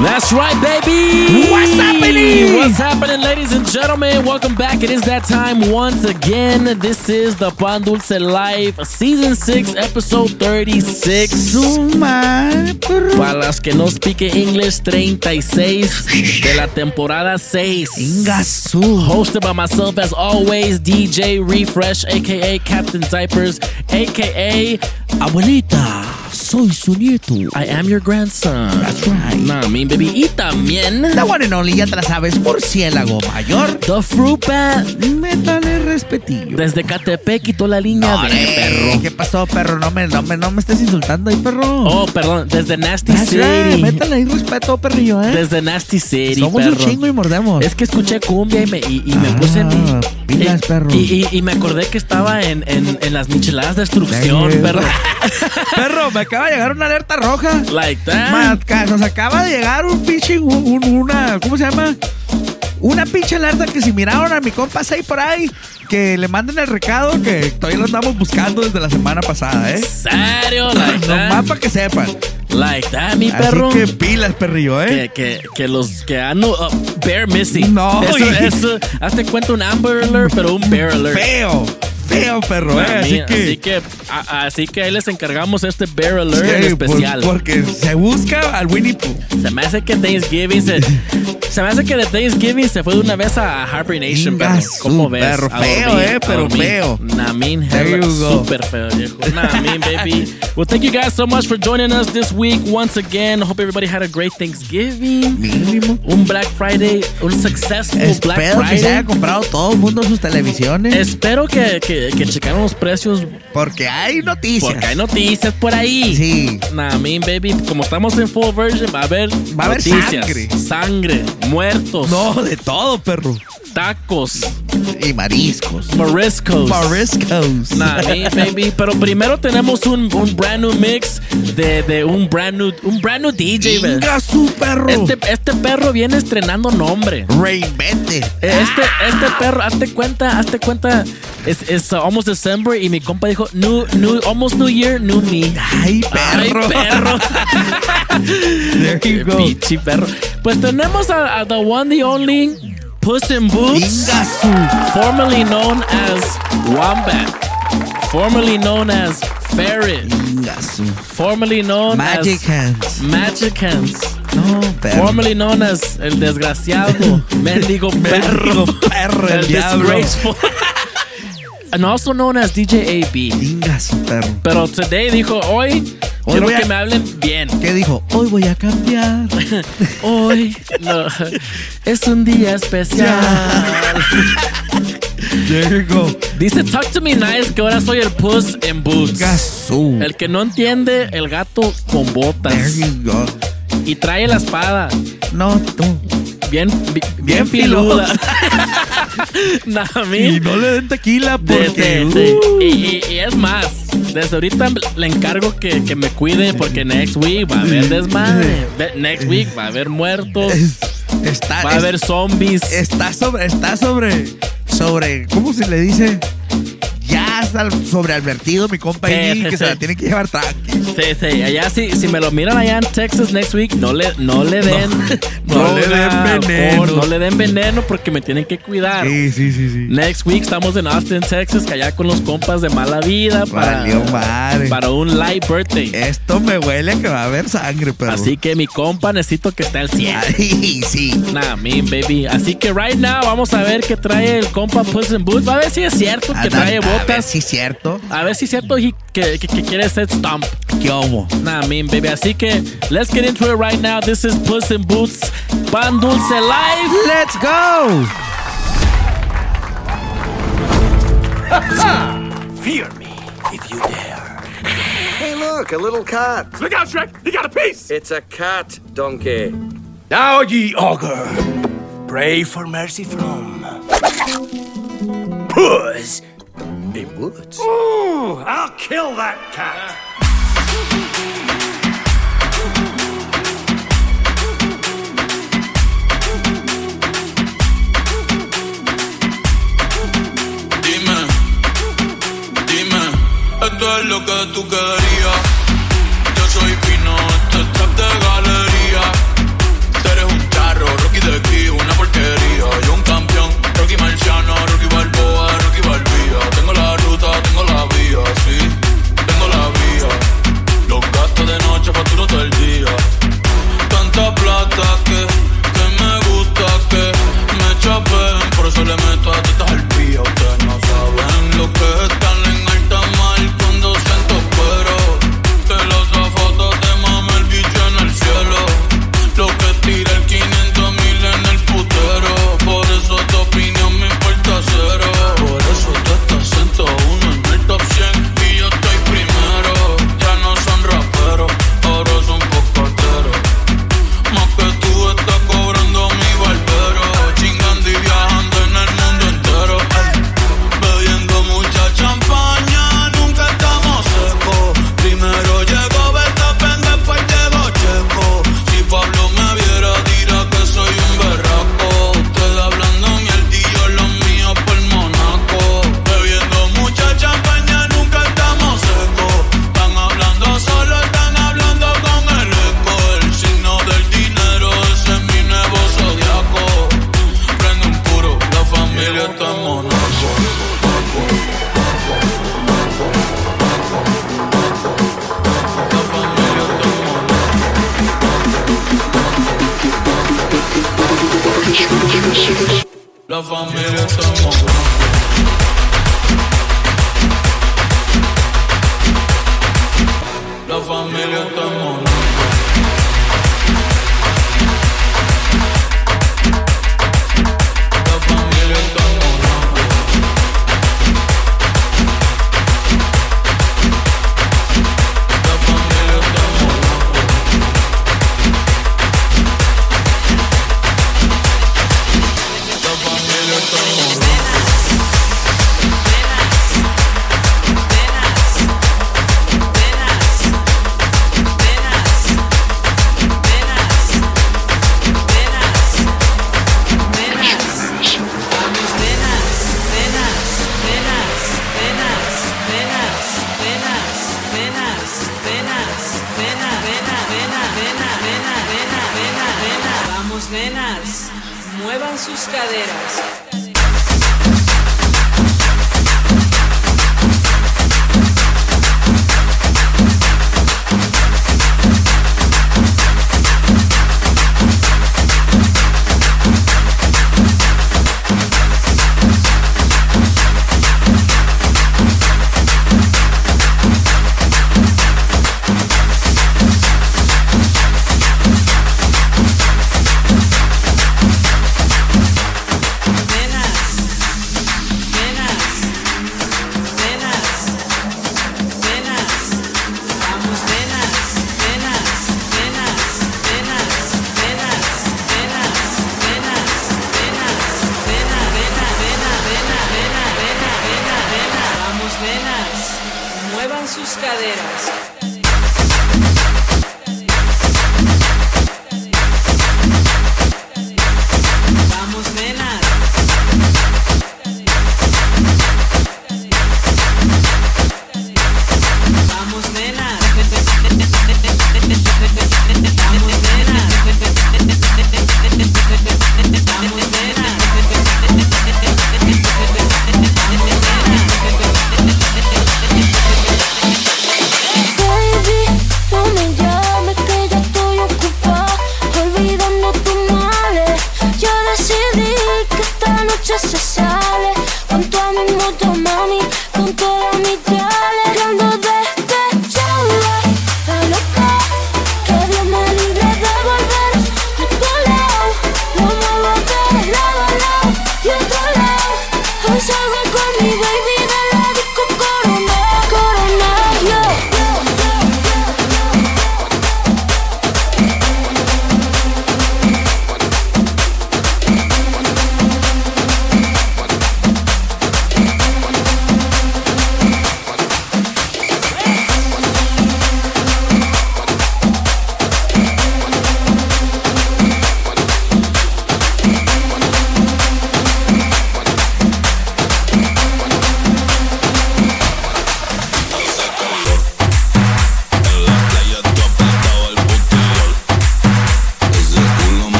That's right, baby. What's happening? What's happening, ladies and gentlemen? Welcome back. It is that time once again. This is the Pan Dulce Live, Season 6, Episode 36. Para las que no speak English, 36 de la temporada 6. Hosted by myself, as always, DJ Refresh, aka Captain Diapers, aka Abuelita, soy su nieto. I am your grandson. That's right. Nah, I baby. Y también. La one and only, ya te la sabes, murciélago mayor. The Fruit Bat. Métale respetillo. Desde Catepec quitó la línea No, de perro. ¿Qué pasó, perro? No me, no me, no me estés insultando ahí, perro. Oh, perdón, desde Nasty right, City. Métale ahí respeto, perrillo, eh. Desde Nasty City, Somos perro. un chingo y mordemos. Es que escuché cumbia y me, y, y me Ah, puse mi. pilas, y, perro. Y, me acordé que estaba en, en, en las micheladas de destrucción, perro. perro, me acaba de llegar una alerta roja. like that. Nos acaba de llegar un pinche, un- un- una, ¿cómo se llama? Una pinche alerta que si miraron a mi compa ahí por ahí, que le manden el recado que todavía lo andamos buscando desde la semana pasada, ¿eh? Serio, like Nomás that. para que sepan. Like that, mi perro. Así que pilas, perrillo, ¿eh? que, que, que los que han uh, bear missing. No, eso, y- eso, hazte cuenta un Amber Alert, pero un Bear Alert. Feo, feo, perro, ¿eh? Así que... así que, a- así que ahí les encargamos este Bear Alert Sí, en por- especial. porque se busca al Winnie Pooh. Se me hace que Thanksgiving se, se me hace que de Thanksgiving se fue de una vez a Harper Nation, perro. ¿Cómo ves? perro, feo, dormir, eh, pero feo. Go. super feo, viejo. Nah, mean, baby. Well, thank you guys so much for joining us this week once again. Hope everybody had a great Thanksgiving. Mínimo. Un Black Friday, un successful Black Espero que se Friday. haya comprado todo el mundo sus televisiones. Espero que, que, que checaron los precios porque hay noticias. porque hay noticias por ahí. Sí. Nah, mean, baby, como estamos en full version, va a haber Va a haber noticias. sangre. Sangre, muertos, No, de todo, perro. tacos, Y mariscos. moriscos. Mariscos. Nah, baby, pero primero tenemos un, un brand new mix de, de un brand new un brand new DJ. Venga su perro. Este, este perro viene estrenando nombre. Reinvente. Este, este perro, hazte cuenta, hazte cuenta, es, es uh, almost December y mi compa dijo, new, new, almost New Year, new me. Ay, perro. Ay, perro. There you go. Pichi perro. Pues tenemos a, a the one, the only Puss in Boots, formerly known as Wombat, formerly known as Ferret, formerly known Magic as hands. Magic Hands, No, perro. formerly known as el desgraciado, mendigo perro, Mendigo perro, el el disgraceful, and also known as DJ AB. Venga su perro. Pero today dijo, hoy, Hoy quiero voy a- que me hablen bien. ¿Qué dijo? Hoy voy a cambiar. Hoy no, es un día especial. There go. Dice Talk to me nice que ahora soy el Puss in Boots. El que no entiende el gato con There botas. you go. Y trae la espada. No, tú. Bien, bi- bien, Bien filuda. mí. Y no le den tequila porque. Desde- uh, y, y- y es más, desde ahorita le encargo que, que me cuide porque next week va a haber desmadre. Next week va a haber muertos, es- está, va a haber zombies. está sobre, está sobre, sobre, ¿cómo se le dice? Ya está sobreadvertido mi compa Sí, que se la tiene que llevar tranqui. Sí, sí, allá sí, si me lo miran allá en Texas next week, no le, no le den, no le den veneno. no le den veneno porque me tienen que cuidar. Sí, sí, sí, sí. Next week estamos en Austin, Texas, que allá con los compas de mala vida para, Valió madre. para un light birthday. Esto me huele que va a haber sangre, pero. Así que mi compa necesito que esté al 100. Ay, sí. Nah, mean, baby. Así que right now vamos a ver qué trae el compa Puss in Boots. A ver si es cierto que trae notas. A ver si cierto. A ver si cierto que, que, que quiere ser Stomp. ¿Qué homo? Nah, I mean, baby. Así que, let's get into it right now. This is Puss in Boots, Pan Dulce Live. Let's go. Fear me if you dare. Hey, look, a little cat. Look out, Shrek. You got a piece. It's a cat, donkey. Now, ye ogre, pray for mercy from. Puss it would. Ooh, I'll kill that cat. Dime, dime, esto es lo que tú quieres. caderas.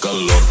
calor.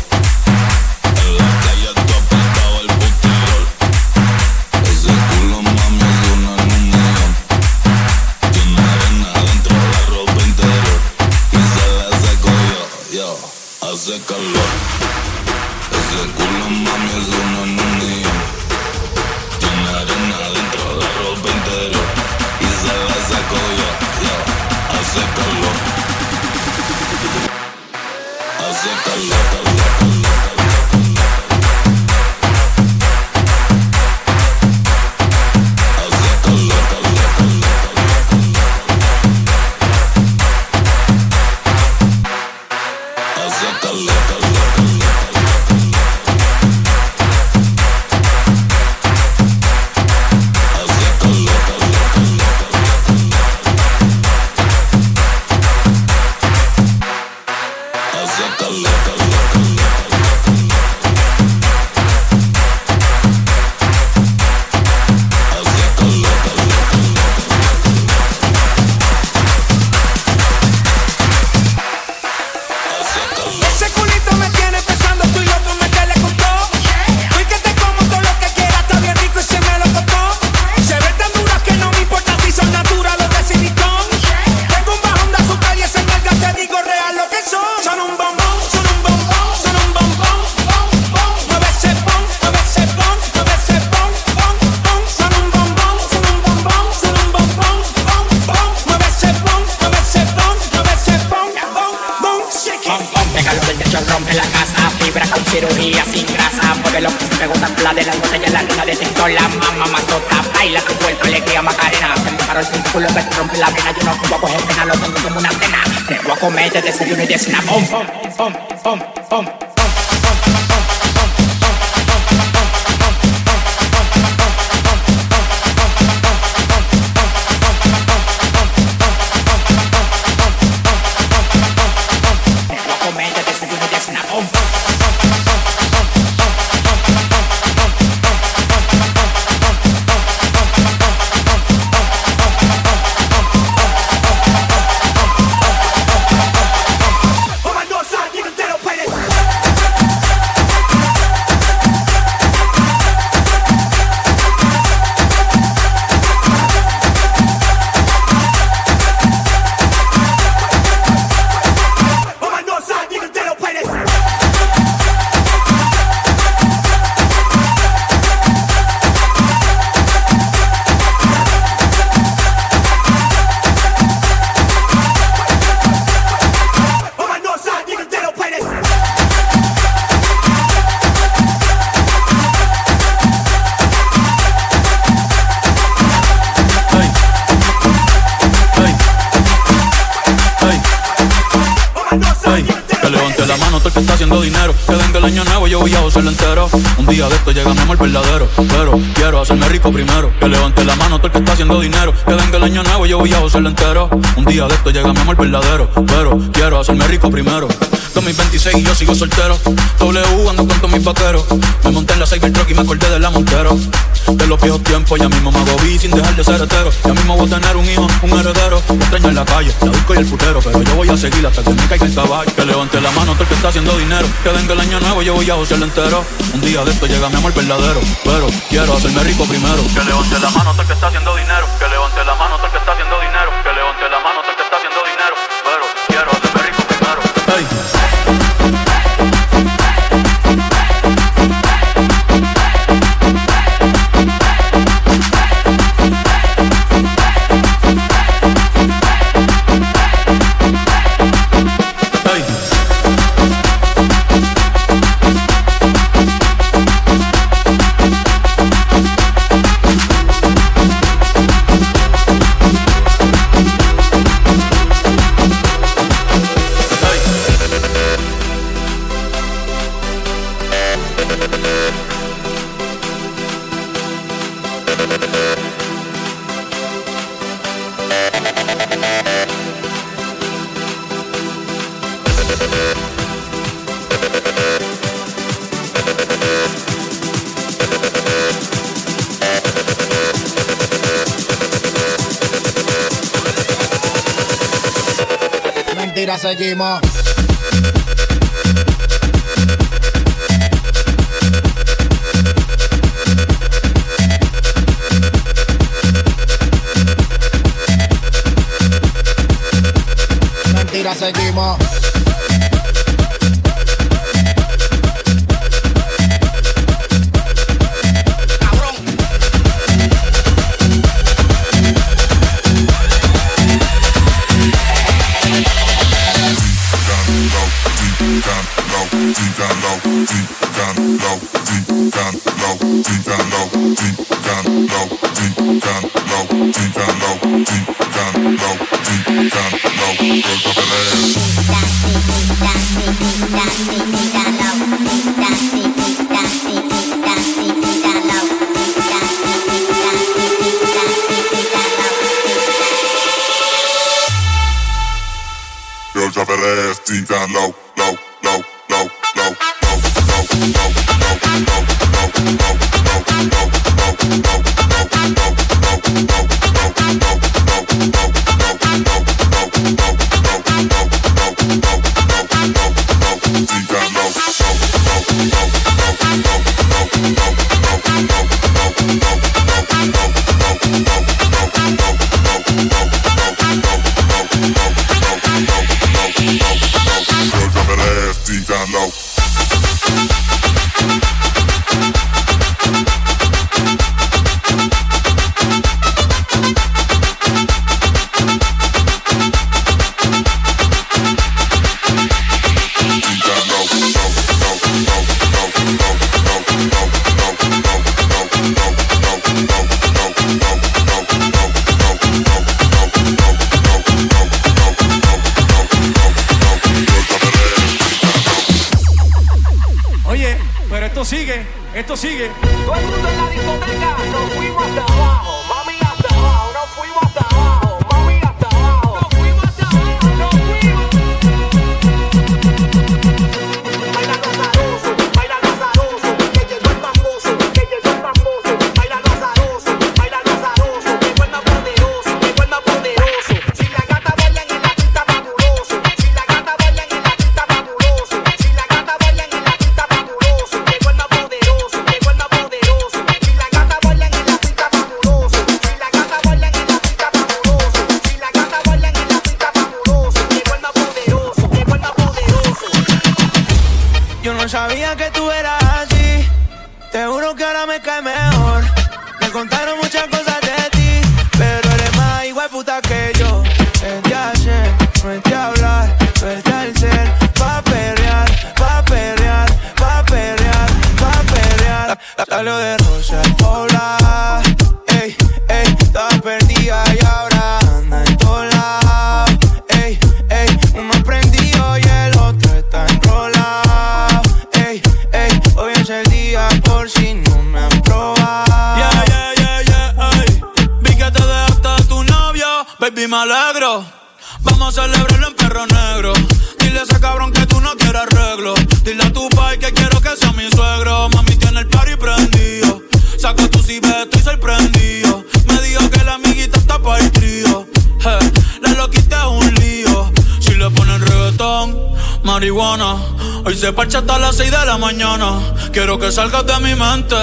hacerme rico primero. Que levante la mano todo el que está haciendo dinero. Que venga el año nuevo, yo voy a hacerlo entero. Un día de esto llega mi amor verdadero. Pero quiero hacerme rico primero. 2026 y yo sigo soltero. W ando con mis vaqueros. Me monté en la Cybertruck y me acordé de la Montero. De los viejos tiempos, ya mismo me agobí sin dejar de ser hetero. Ya mismo voy a tener un hijo, un heredero. Me extraño en la calle, la disco y el putero. Pero yo voy a seguir hasta que me caiga el caballo. Que levante la mano todo el que está haciendo dinero. Que venga el año nuevo, yo voy a josearlo entero. Un día de esto llega mi amor verdadero. Pero quiero hacerme rico primero. Que levante la mano todo el que está haciendo dinero. seguimos. Mentira, seguimos. parche hasta las 6 de la mañana. Quiero que salgas de mi mente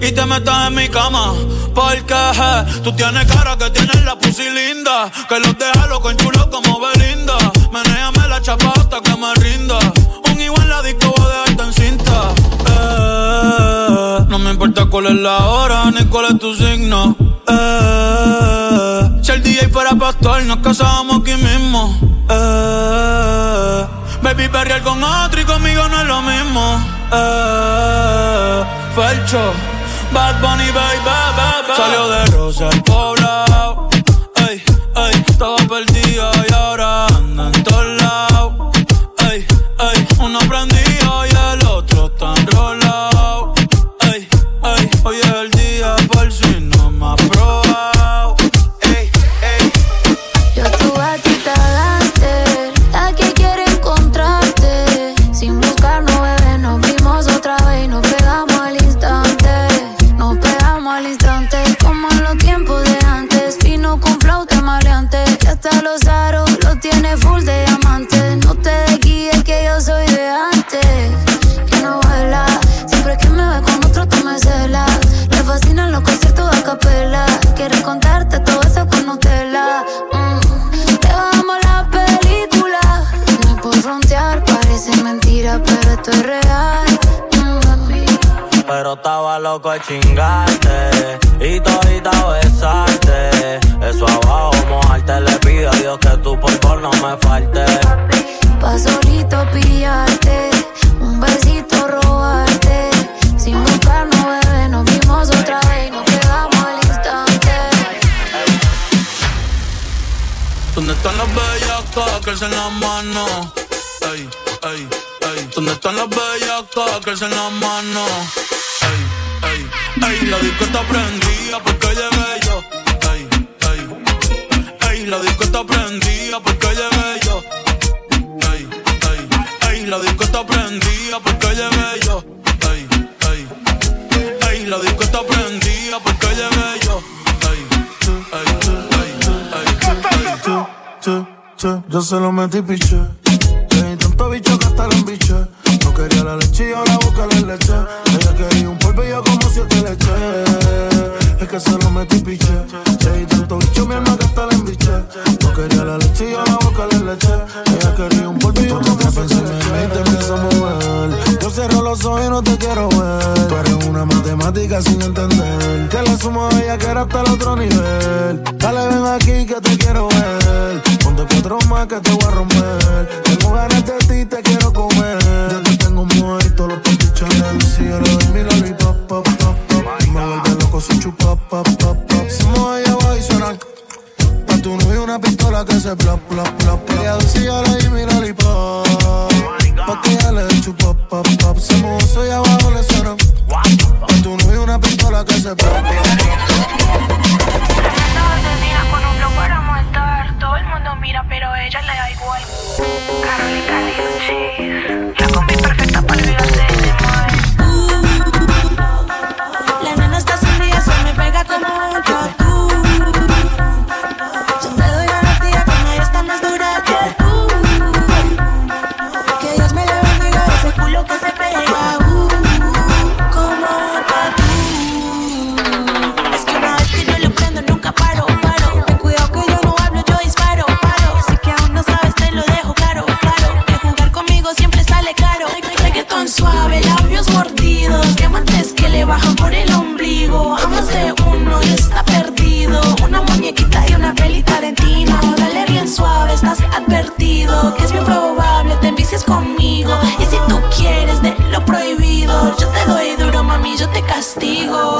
y te metas en mi cama. Porque je, tú tienes cara que tienes la pussy linda. Que los deja loco en como Belinda. Menéame la chapa hasta que me rinda. Un igual la disco va a dejarte en cinta. Eh, no me importa cuál es la hora ni cuál es tu signo. Eh, si el DJ fuera pastor, nos casábamos aquí mismo. Eh, Baby, perrear con otro y conmigo no es lo mismo. Eh, Felcho, Bad Bunny, baby, baby. Salió de Rosa el poblado esto es real. Pero estaba loco de chingarte y todita besarte. Eso abajo mojarte le pido a Dios que tu por no me falte. Pa' solito pillarte, un besito robarte. Sin buscarnos, bebé, nos vimos otra vez y nos pegamos al instante. ¿Dónde están las bellacas que las manos? Ey, ey, ey. ¿Dónde están las bellacas que alzan las manos? Ey, ey, ey. La disco está prendida porque llegué yo. Ey, ey, ey. La disco está prendida porque llegué yo. Ey, ey, ey. La disco está prendida porque llegué yo. Ey, ey, ey. La disco está prendida porque llegué yo. Ey, ey, ey, yo se lo metí piché. Hay tanto bicho que hasta la embiché. La leche y ahora busca la leche. Ella quería un polvo y yo como siete leche. Es que se lo metí piché. Hay tanto bicho mi alma que hasta la embiché. No quería la leche y ahora busca la leche. Ella quería un polvo y yo como siete leche. Y te empiezo a mover. Yo cierro los ojos y no te quiero ver. Tú eres una matemática sin entender. Que la sumo a ella que era hasta el otro nivel. Dale, ven aquí que te quiero ver. Ponte cuatro más que te voy a romper. Tengo ganas de ti, te quiero chupa, pop, pop, pop. Somos ahí abajo y suena. Pa' tu una pistola que se plop, plop, plop, plop. Ella si yo le doy mi lollipop. Pa' que ella le chupa, pop, pop. Somos soy abajo le suena. Pa' tu novio una pistola que se plop, plop. Mira con un flow para matar. Todo el mundo mira, pero ella le da igual. Carolina Liuchis. La combi perfecta para de ombligo. A más de uno y está perdido. Una muñequita y una peli Tarantino. Dale bien suave, estás advertido. Que es bien probable te envicies conmigo. Y si tú quieres de lo prohibido, yo te doy duro, mami, yo te castigo.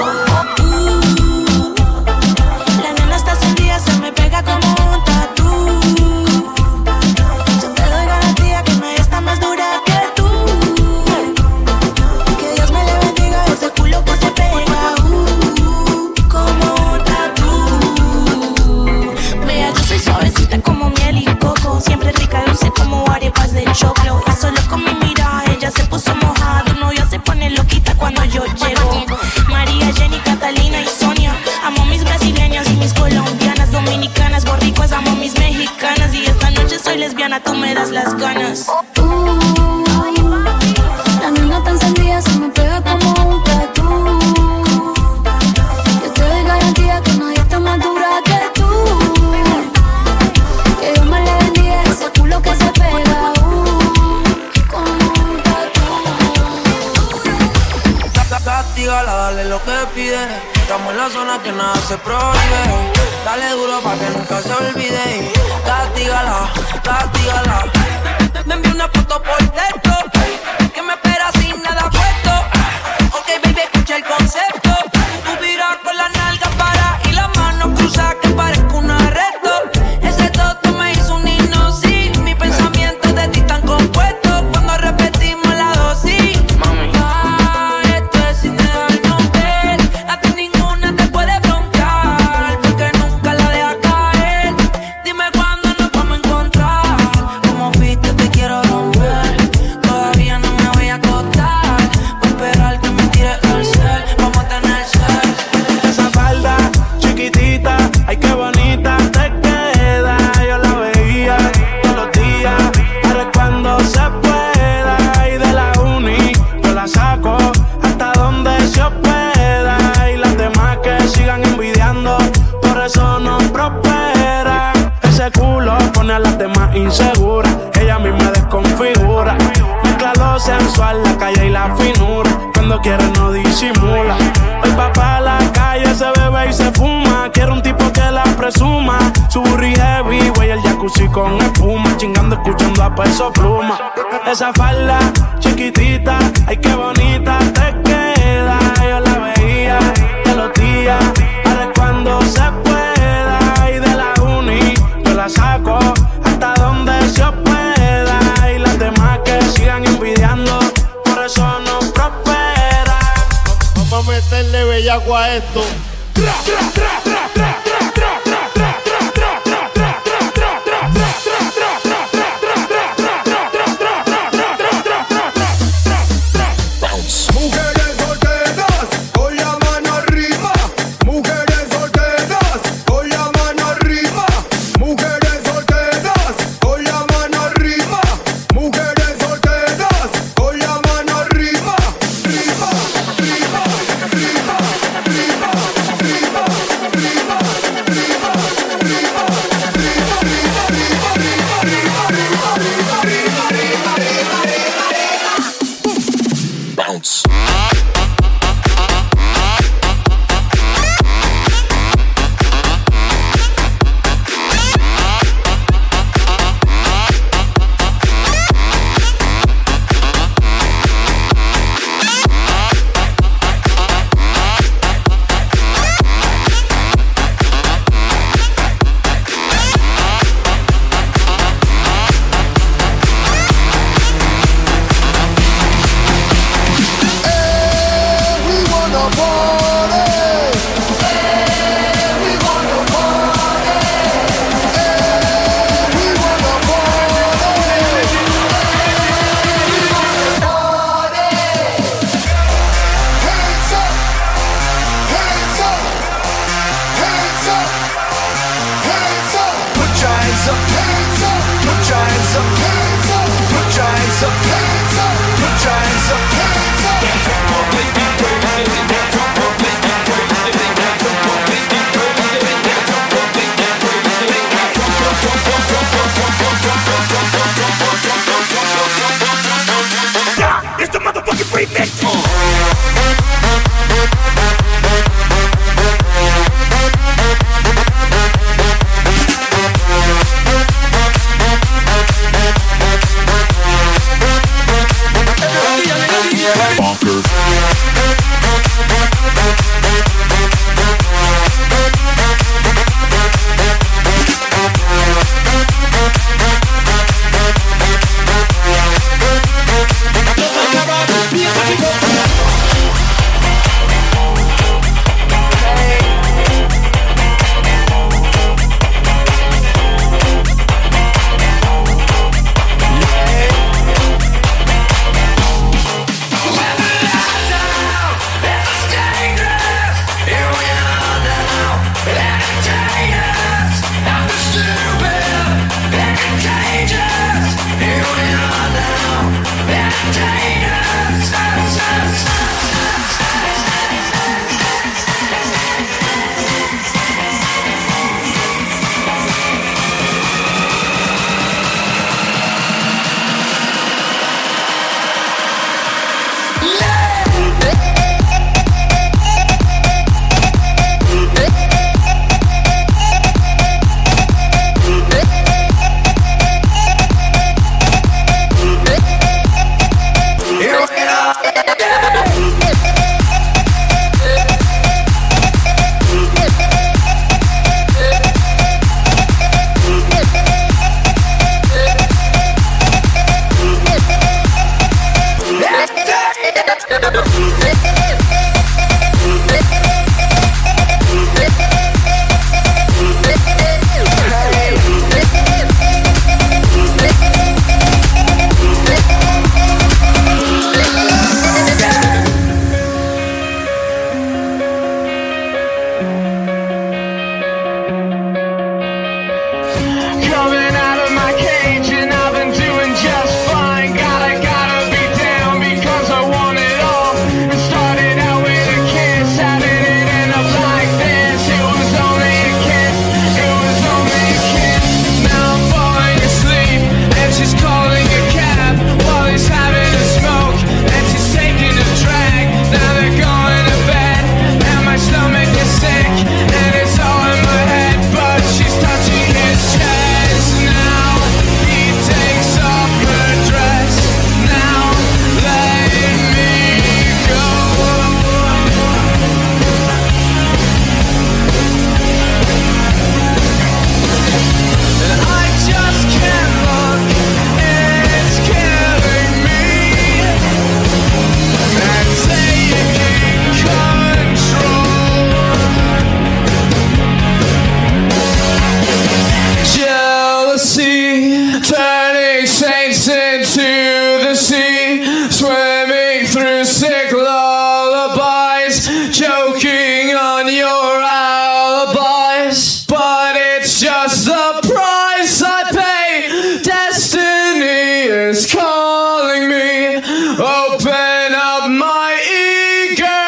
Drake.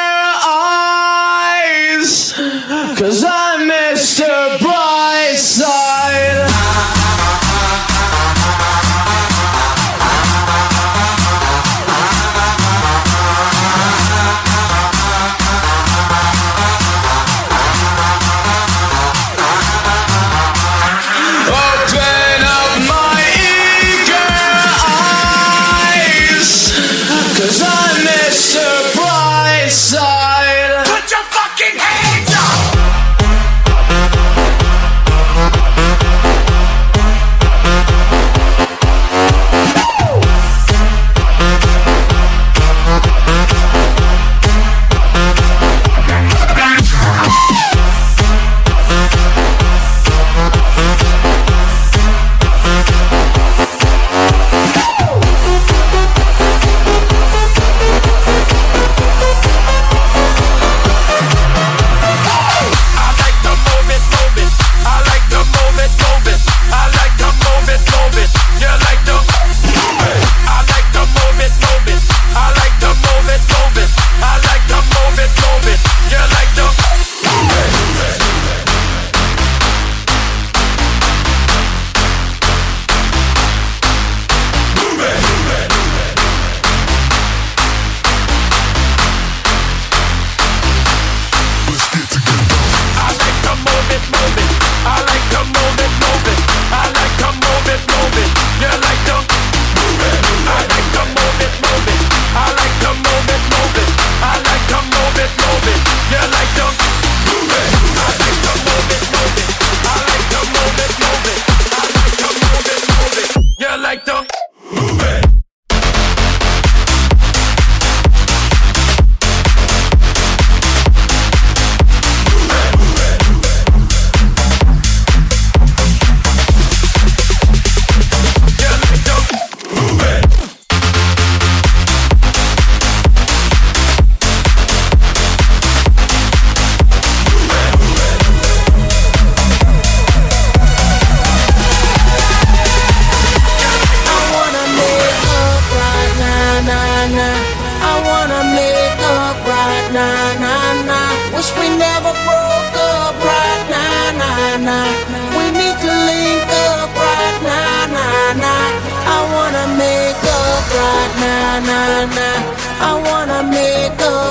na na. I wanna make up.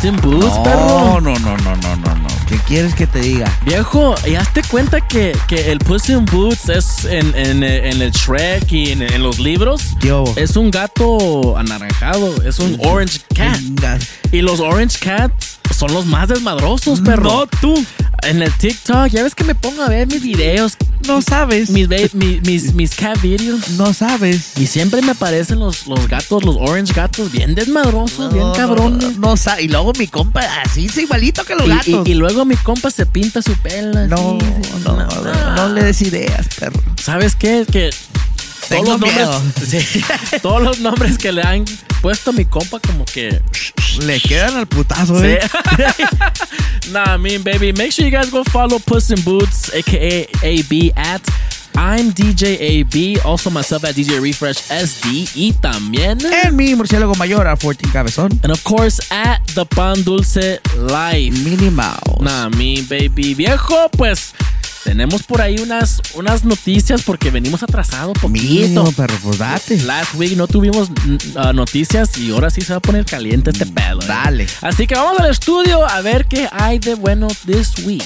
Puss Boots, perro. No, no, no, no, no, no, no. ¿Qué quieres que te diga? Viejo, ¿y hazte cuenta que, que el Puss in Boots es en, en, en el Shrek y en, en los libros? Yo. Es un gato anaranjado, es un Orange Cat. Y los Orange Cats son los más desmadrosos, perro. No, tú. En el TikTok, ya ves que me pongo a ver mis videos, No sabes. mis, ba- mi- mis, mis cat videos. No sabes. Y siempre me aparecen los, los gatos, los orange gatos, bien desmadrosos, bien cabrones. No, sa- y luego mi compa, así es igualito que los Y- gatos. Y, y luego mi compa se pinta su pelo. no, así, no, no, no le des ideas, perro. ¿Sabes qué? Que Tengo todos los, miedo. nombres, sí, todos los nombres que le han puesto a mi compa como que... Le quedan al putazo, Sí. eh. nah, I mean, baby, make sure you guys go follow Puss in Boots, aka AB at I'm DJ AB, also myself at DJ Refresh SD y también... En mi murciélago mayor a 14 cabezón. And of course, at The Pan Dulce Life. Minnie Mouse. Nah, me baby. Viejo, pues tenemos por ahí unas, unas noticias porque venimos atrasados poquito. Mínimo, perro, pues date. Last week no tuvimos mm, uh, noticias y ahora sí se va a poner caliente este pedo. ¿eh? Dale. Así que vamos al estudio a ver qué hay de bueno this week.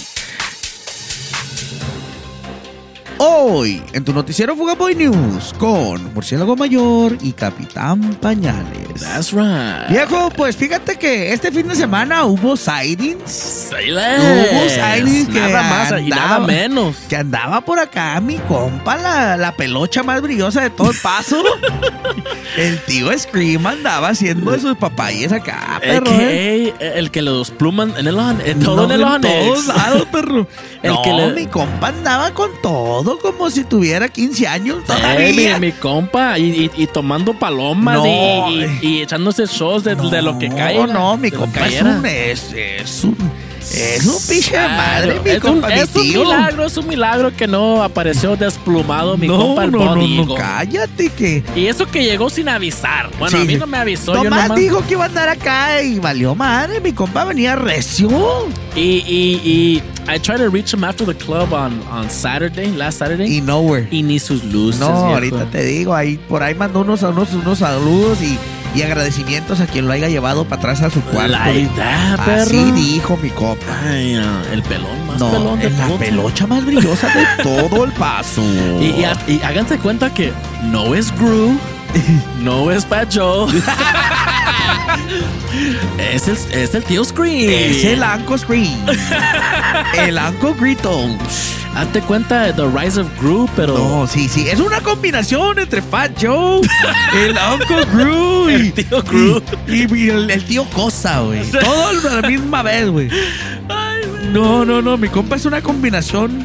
Hoy, en tu noticiero Fugaboy News, con Murciélago Mayor y Capitán Pañales. That's right. Viejo, pues fíjate que este fin de semana hubo sightings. Sailors. Hubo sightings que Nada más y nada andaba- menos. Que andaba por acá mi compa, la, la pelocha más brillosa de todo el paso. el tío Scream andaba haciendo de sus papayes acá, perro. ¿eh? El que los pluman en el en todo No, en el en todos lados, perro. El no, que le- mi compa andaba con todo como si tuviera 15 años Eh, todavía. mi, mi compa, y, y- y tomando palomas No. y, y- echándose shows de, de lo que cae. No, no, mi compa es un, es, es un, es un pinche madre, mi es compa, un, mi es un milagro, es un milagro que no apareció desplumado mi no, compa el no, no, no, cállate que... Y eso que llegó sin avisar. Bueno, Sí. a mí no me avisó. yo Nomás nomás- dijo que iba a andar acá y valió madre, mi compa venía recio. Y, y, y I tried to reach him after the club on, on Saturday, last Saturday. Y nowhere. Y ni sus luces. No, viejo. ahorita te digo, ahí por ahí mandó unos, unos, unos saludos y, y agradecimientos a quien lo haya llevado para atrás a su cuarto. Like that, Así dijo mi. Ay, ah, el pelón más No, pelón de es la pelocha más brillosa de todo el paso. Y, y ha- y háganse cuenta que no es Gru, no es Joe. es, el, es el tío Scream. Es el Anco Scream. el Anco Grito. Hazte cuenta de The Rise of Gru, pero. No, sí, sí. Es una combinación entre Fat Joe, el Uncle Gru y, El tío Gru. y, y el, el tío Cosa, güey. Todo a la misma vez, güey. No, no, no. Mi compa es una combinación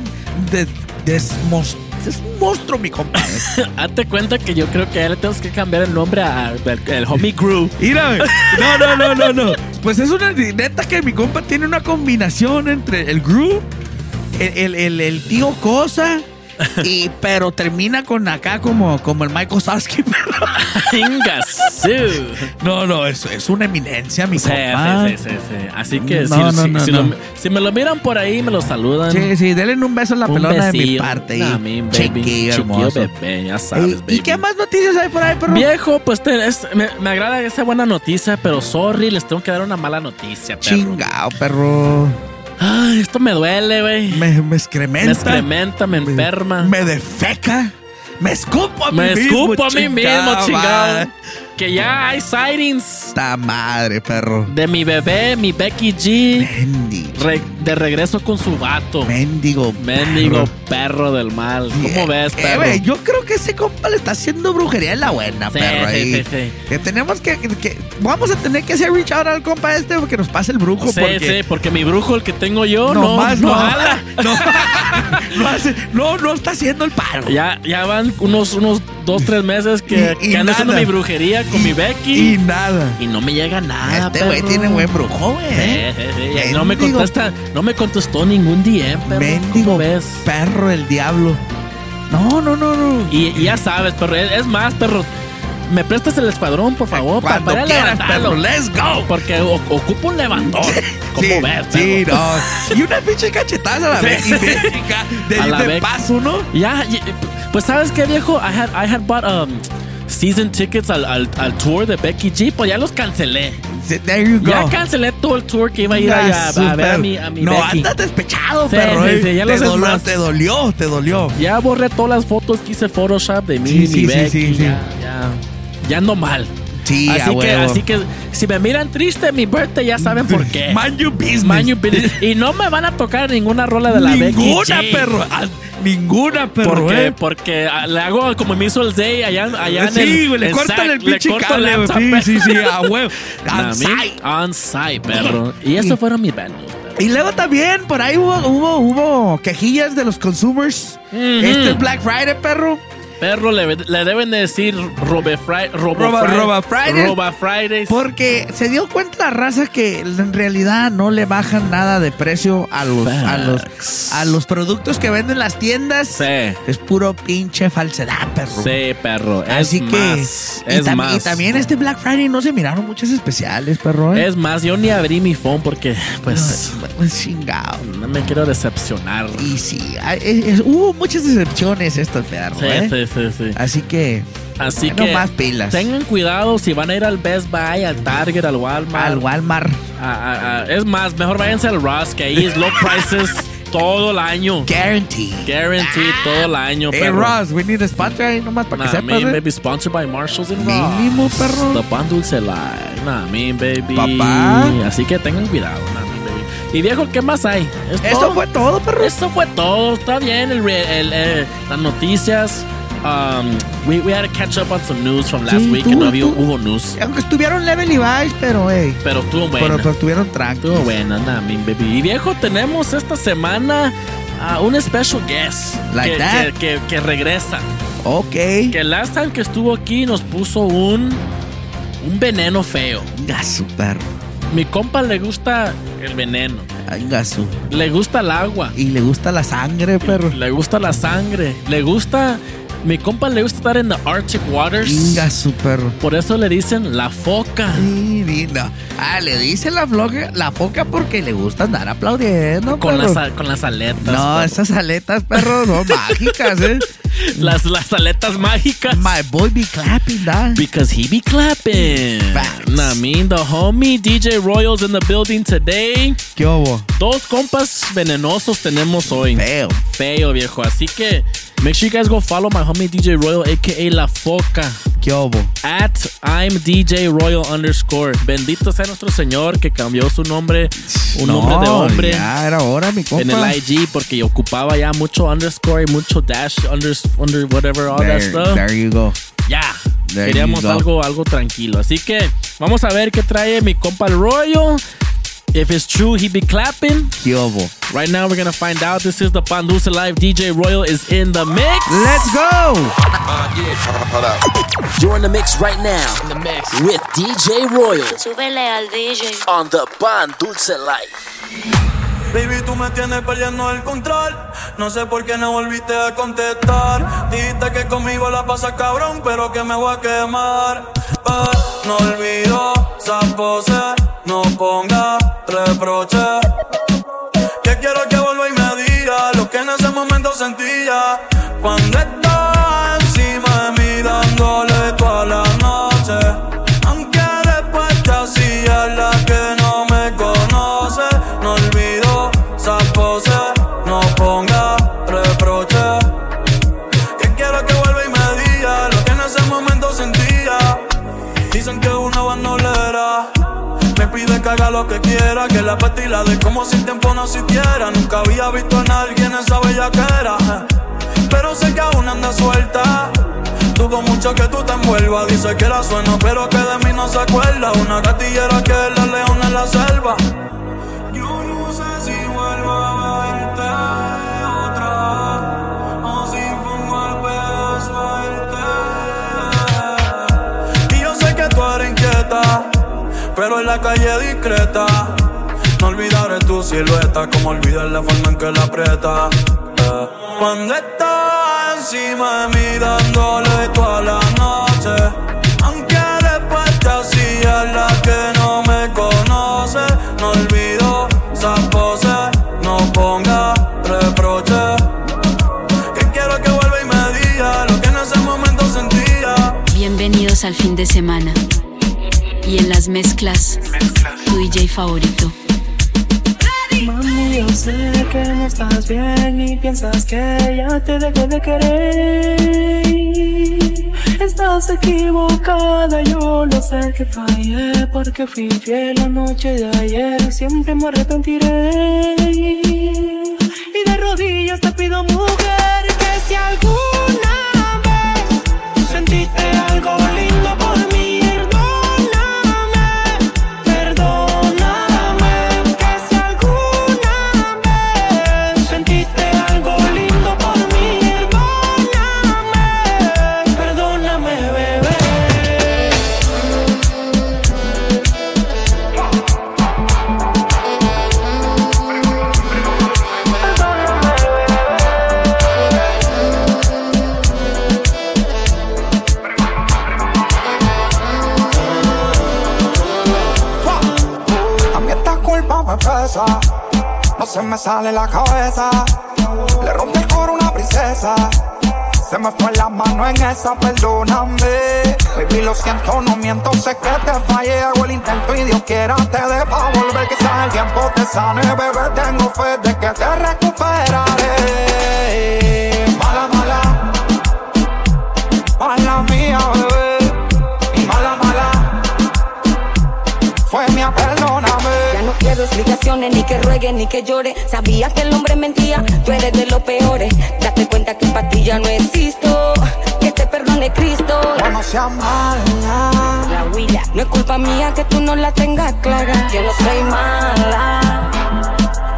de. de mos- es un monstruo, mi compa. eh. Hazte cuenta que yo creo que a él le tenemos que cambiar el nombre a el, el homie Gru. Mira, no, no, no, no, no. Pues es una neta que mi compa tiene una combinación entre el Gru, el, el, tío Cosa, y pero termina con acá como, como el Michael Sasky. No, no, es, es una eminencia, mi Sí, compa. sí, sí, sí, sí. Así que No, si, no, si- no, si no. lo- si me lo miran por ahí, me lo saludan. Sí, sí, denle un beso en la Un pelona de mi parte. Y mi baby. chiquillo bebé, ya sabes, Ey, baby. ¿Y qué más noticias hay por ahí, perro? Viejo, pues te- es- me, me agrada esa buena noticia, pero sorry, les tengo que dar una mala noticia, perro. Chingao, perro. Ay, esto me duele, güey. Me, me excrementa. Me excrementa, me enferma. Me defeca. Me escupo a mí Me mismo. escupo a mí mismo, chingada chingado. Que ya hay sightings Esta madre, perro. de mi bebé, mi Becky G, Mendigo. re- de regreso con su vato. Mendigo. Mendigo perro. del mal. ¿Cómo ves, Eh, perro? güey, yo creo que ese compa le está haciendo brujería en la buena, Sí, perro. sí, ahí. sí, sí. Que tenemos que, que- Vamos a tener que hacer reach out al compa este porque nos pase el brujo. Sí, porque sí, porque mi brujo, el que tengo yo, no, no, más no, no, jala. no, no, hace- no, no está haciendo el paro. Ya, ya van unos, unos dos, tres meses que, Y- y que ando haciendo nada. mi brujería con mi Becky. Y nada. Y no me llega nada, Este güey tiene buen brujo, güey. Sí, ¿eh? sí, sí. Y No me contesta, no me contestó ningún DM, perro. Mendigo ¿Cómo ves? perro el diablo. No, no, no, no. Y, y ya sabes, perro. Es más, perro. ¿Me prestas el escuadrón, por favor? Cuando para quieras, levantarlo? perro. Let's go. Porque o- ocupo un levantón. ¿Cómo sí, ves, Sí, no. Y una pinche cachetada a la Sí. de, A la de paso, ¿no? Ya, pues sabes qué viejo, I had, I had bought um, season tickets al, al, al tour de Becky G, pues ya los cancelé. There you go. Ya cancelé todo el tour que iba a ir allá a, ver a mi, a mi No, Becky. andas despechado, Sí, perro. sí, eh. sí, ya te, lo sé dolió, más. te dolió, te dolió. Ya borré todas las fotos que hice Photoshop de mí, Sí, mi Becky. Ya, ya, ya ando mal. Sí, así que, así que si me miran triste mi birthday ya saben por qué. Mind your business. Mind your business. Y no me van a tocar ninguna rola de la Becky Ninguna, G. perro. Ah, Ninguna, perro, Porque, eh. porque ah, le hago como me hizo el Zay allá, allá en el. Sí, le cortan el pinche cable. Sí, sí, sí, a huevo. On site. On site, perro. Y eso fueron mis bandos. Y luego también por ahí hubo, hubo, hubo quejillas de los consumers. Este Black Friday, perro. Perro, le, le deben de decir Robe Friday. Roba- Roba Friday. Roba Fridays. Porque se dio cuenta la raza que en realidad no le bajan nada de precio a los, a los, a los productos que venden las tiendas. Sí. Es puro pinche falsedad, perro. Sí, perro. Es Así que. más. y, Es tam- más. y también este Black Friday no se miraron muchos especiales, perro. ¿eh? Es más, yo ni abrí mi phone porque, pues, Pues chingado. Me quiero decepcionar. Y sí, es- es- hubo muchas decepciones estos perro, Sí, ¿eh? sí, sí, sí. Así que. Así no que más pilas. tengan cuidado si van a ir al Best Buy, al Target, al Walmart. Al Walmart. a- a- a- es más, mejor váyanse al Ross, que ahí es low prices todo el año. Guarantee. Guaranteed todo el año, Hey, perro. Ross, we need a sponsor ahí nomás para Nah, que sepas. man, ¿eh? baby, sponsored by Marshalls and Ross. Mínimo, perro. The Pan Dulce Live. Nah, me, baby. Papá. Así que tengan cuidado, nah. Y viejo, ¿qué más hay? ¿Es Eso todo? fue todo, perro. Esto fue todo. Está bien. El, re- el, eh, las noticias. Um, we, we had to catch up on some news from last Sí, week. tú- que no había, tú- hubo news. Aunque estuvieron level y vice, pero, hey. Pero estuvo buena. Pero, pero estuvieron tranquilos. Estuvo buena, nah, mi baby. Y viejo, tenemos esta semana a un special guest. Like que, that. que, que- que regresa. Ok. Que last time que estuvo aquí nos puso un, un veneno feo. Gasu, perro. Mi compa le gusta el veneno. Ay, Gasu. Le gusta el agua. Y le gusta la sangre, perro. Le gusta la sangre. Le gusta. Mi compa le gusta estar en the Arctic waters. Gasu, perro. Por eso le dicen la foca. Sí, linda. Ah, le dice la, floca, la foca porque le gusta andar aplaudiendo, Con perro. las, con las aletas. No, perro. esas aletas, perro, no mágicas, ¿eh? las, las aletas mágicas. My boy be clapping, that. Because he be clapping. Facts. I mean, the homie DJ Royals in the building today. ¿Qué hubo? Dos compas venenosos tenemos hoy. Feo. Feo, viejo. Así que make sure you guys go follow my homie DJ Royal, aka La Foca. ¿Qué hubo? At I'm DJ Royal underscore. Bendito sea nuestro Señor que cambió su nombre, un No, nombre de hombre. Ya era hora, mi compa. En el IG porque ocupaba ya mucho underscore y mucho dash under, under whatever all that There, stuff. there you go. Ya. There Queríamos you go. algo, algo tranquilo. Así que vamos a ver qué trae mi compa el Royal. If it's true, he be clapping. ¿Qué? Right now, we're gonna find out. This is the Pandusa Live. DJ Royal is in the mix. Let's go! You're in the mix right now. In the mix with DJ Royal Súbele al DJ. on the Pan Dulce Life. Baby, tú me tienes perdiendo el control. No sé por qué no volviste a contestar. Dijiste que conmigo la pasa cabrón, pero que me voy a quemar. Eh, no olvido esa pose. No ponga reproche. Que quiero que vuelva y me diga lo que en ese momento sentía. Cuando estaba encima de mí dándole toda la lo que la pastilla de como si el tiempo no existiera. Nunca había visto en alguien esa bellaquera, pero sé que aún anda suelta. Dudo mucho que tú te envuelvas, dice que la suena, pero que de mí no se acuerda. Una gatillera que es la leona en la selva. Yo no sé si vuelvo a verte. Y yo sé que tú eres inquieta, pero en la calle discreta. No olvidaré tu silueta, como olvidar la forma en que la aprieta. Eh, Cuando estás encima de mí dándole toda la noche. Aunque después te hacía la que no me conoce. No olvido esa pose, no ponga reproche. Que quiero que vuelva y me diga lo que en ese momento sentía. al fin de semana. Y en las mezclas, tu DJ favorito. Mami, yo sé que no estás bien y piensas que ya te dejé de querer. Estás equivocada, yo lo sé que fallé porque fui fiel la noche de ayer. Siempre me arrepentiré. Y de rodillas te pido, mujer, que si alguna no se me sale la cabeza. Le rompí el coro una princesa, se me fue la mano en esa, perdóname. Baby, lo siento, no miento, sé que te fallé, hago el intento y Dios quiera te dé volver. Quizás el tiempo te sane, bebé, tengo fe de que te recuperaré. Mala, mala, mala mía, bebé, Ya explicaciones, ni que ruegue, ni que llore. Sabía que el hombre mentía, tú eres de los peores. Date cuenta que para ti ya no existo. Que te perdone Cristo. No seas mala. La huila. No es culpa mía que tú no la tengas clara. Yo no soy mala.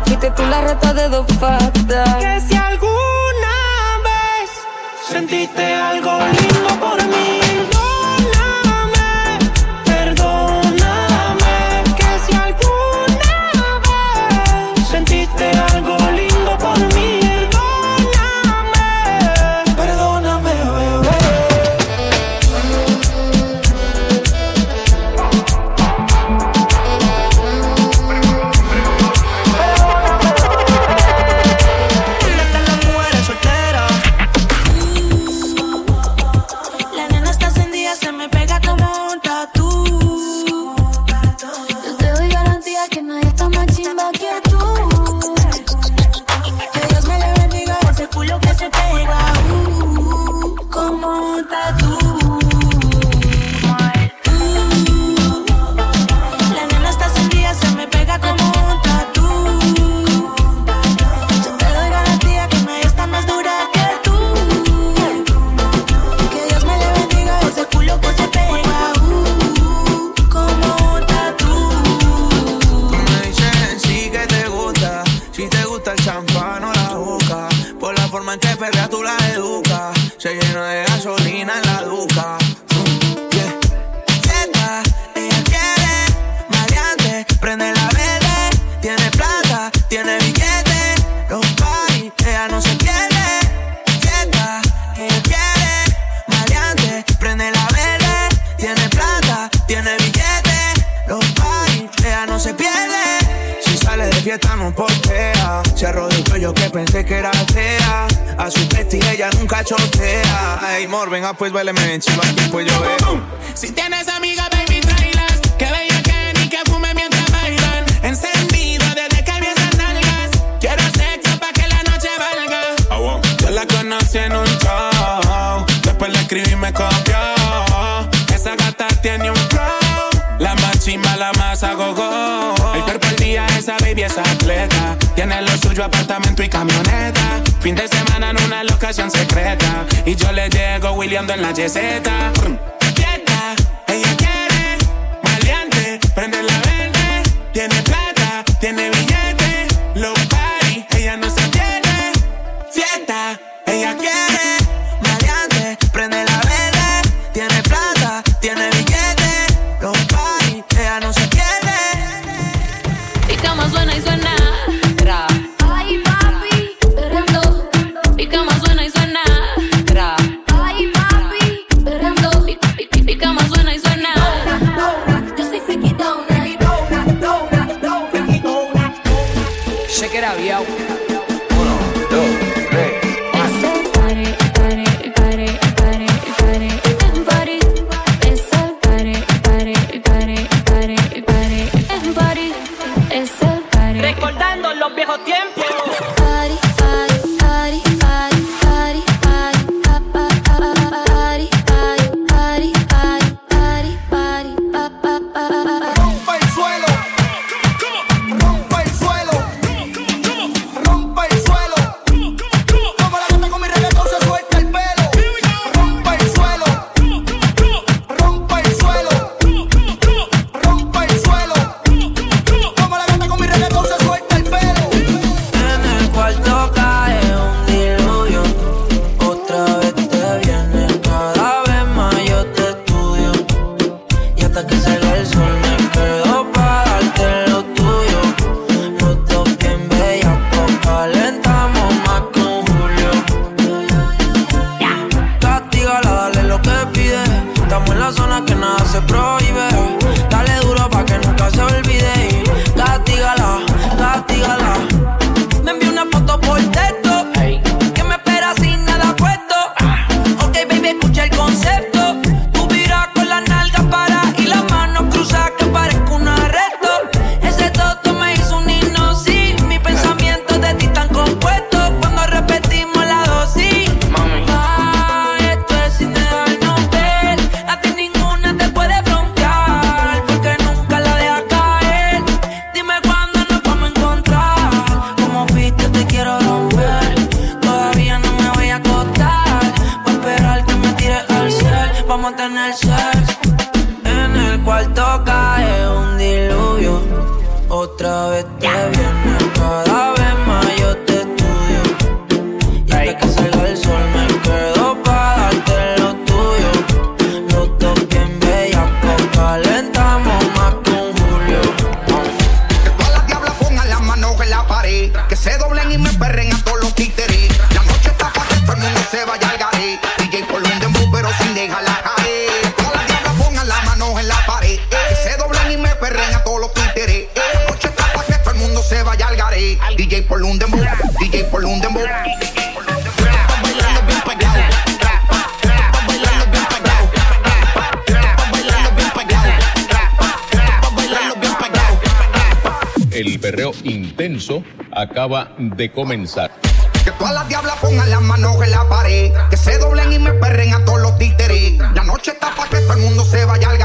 Fuiste tú la rata de dos patas. Que si alguna vez sentiste algo lindo por bestia ella nunca chotea. Ay, mor, venga pues baileme en chivo aquí pues yo veo. Si tienes amigas, baby, tráelas. Que bella que ni que fume mientras bailan. Encendido desde que vi esas nalgas. Quiero sexo pa' que la noche valga. Yo la conocí en un show. Después le escribí y me copió. Esa gata tiene un flow. La más chimba, la más agogó. El cuerpo al día, esa baby es atleta. Tiene lo suyo, apartamento y camioneta. Fin de semana en una locación secreta. Y yo le llego William en la yeseta. Quieta, ella quiere. Maleante, prende la verde. Tiene plata, tiene billete. acaba de comenzar. Que todas las diablas pongan las manos en la pared. Que se doblen y me perren a todos los títeres. La noche está para que todo el mundo se vaya al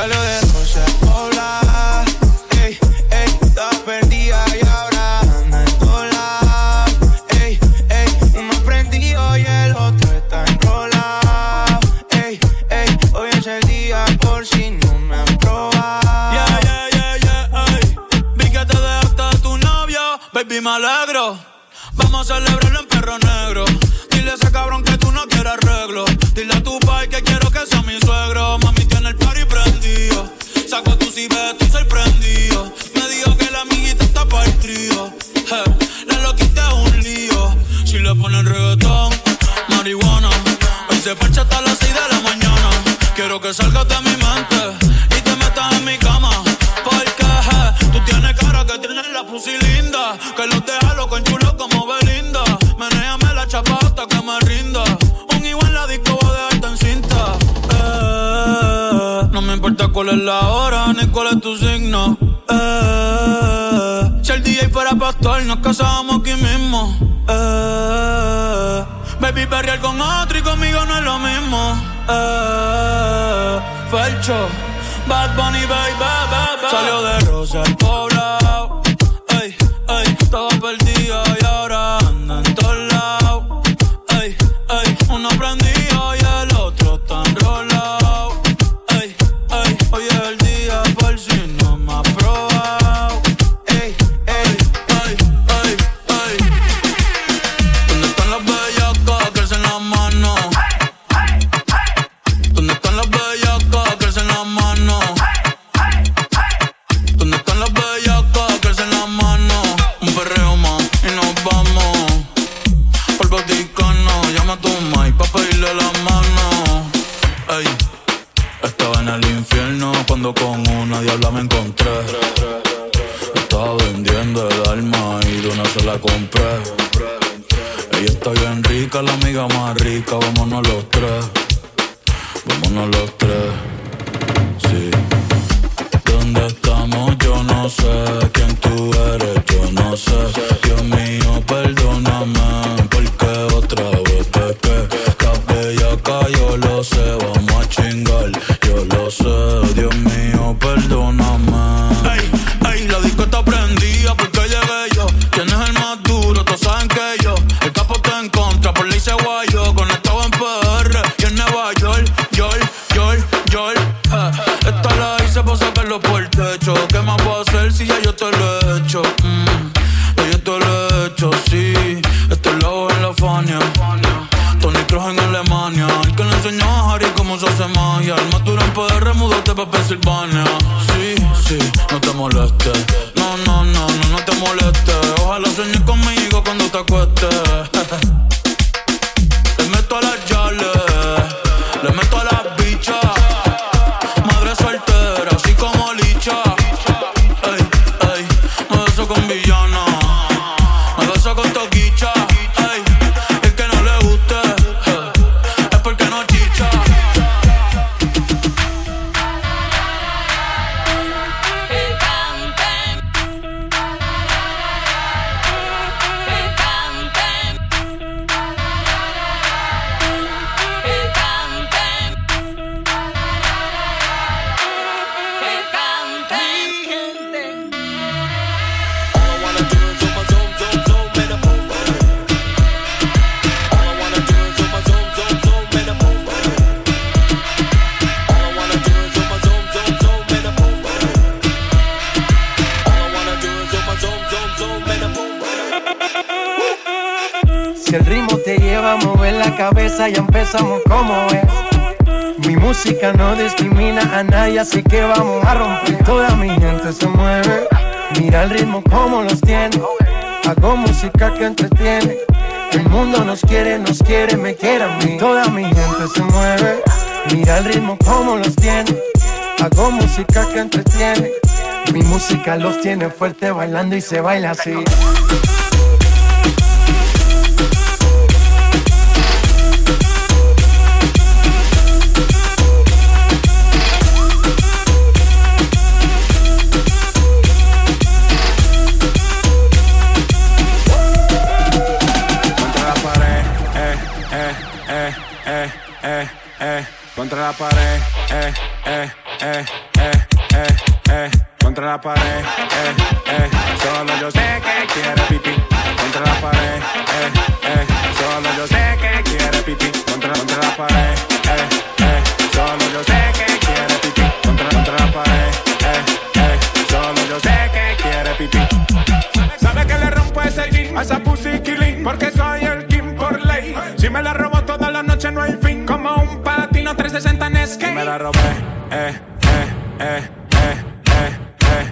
salió de Rosa Hola, ey, ey, está perdida y ahora anda en cola. Ey, ey, uno prendido y el otro está enrolado. Ey, ey, hoy es el día por si no me han probado. Yeah, yeah, yeah, yeah, ey. Vi que te dejaste a tu novio, baby, me alegro. Vamos a celebrar que salgas de mi mente y te metas en mi cama. Porque tú tienes cara que tienes la pussy linda, que los deja loco en chulo como Belinda. Menéame la chapa hasta que me rinda. Un igual la disco va a dejarte en cinta. Eh, no me importa cuál es la hora ni cuál es tu signo. Eh, si el DJ fuera pastor, nos casábamos aquí mismo. Eh, Baby, perrear con otro y conmigo no es lo mismo. Eh. Felcho. Bad Bunny, baby, baby. Salió de rosa el pobre Los tiene fuerte bailando y se baila así. Me la robo toda la noche no hay fin. Como un patino 360 en skate. Me la robé, eh, eh, eh,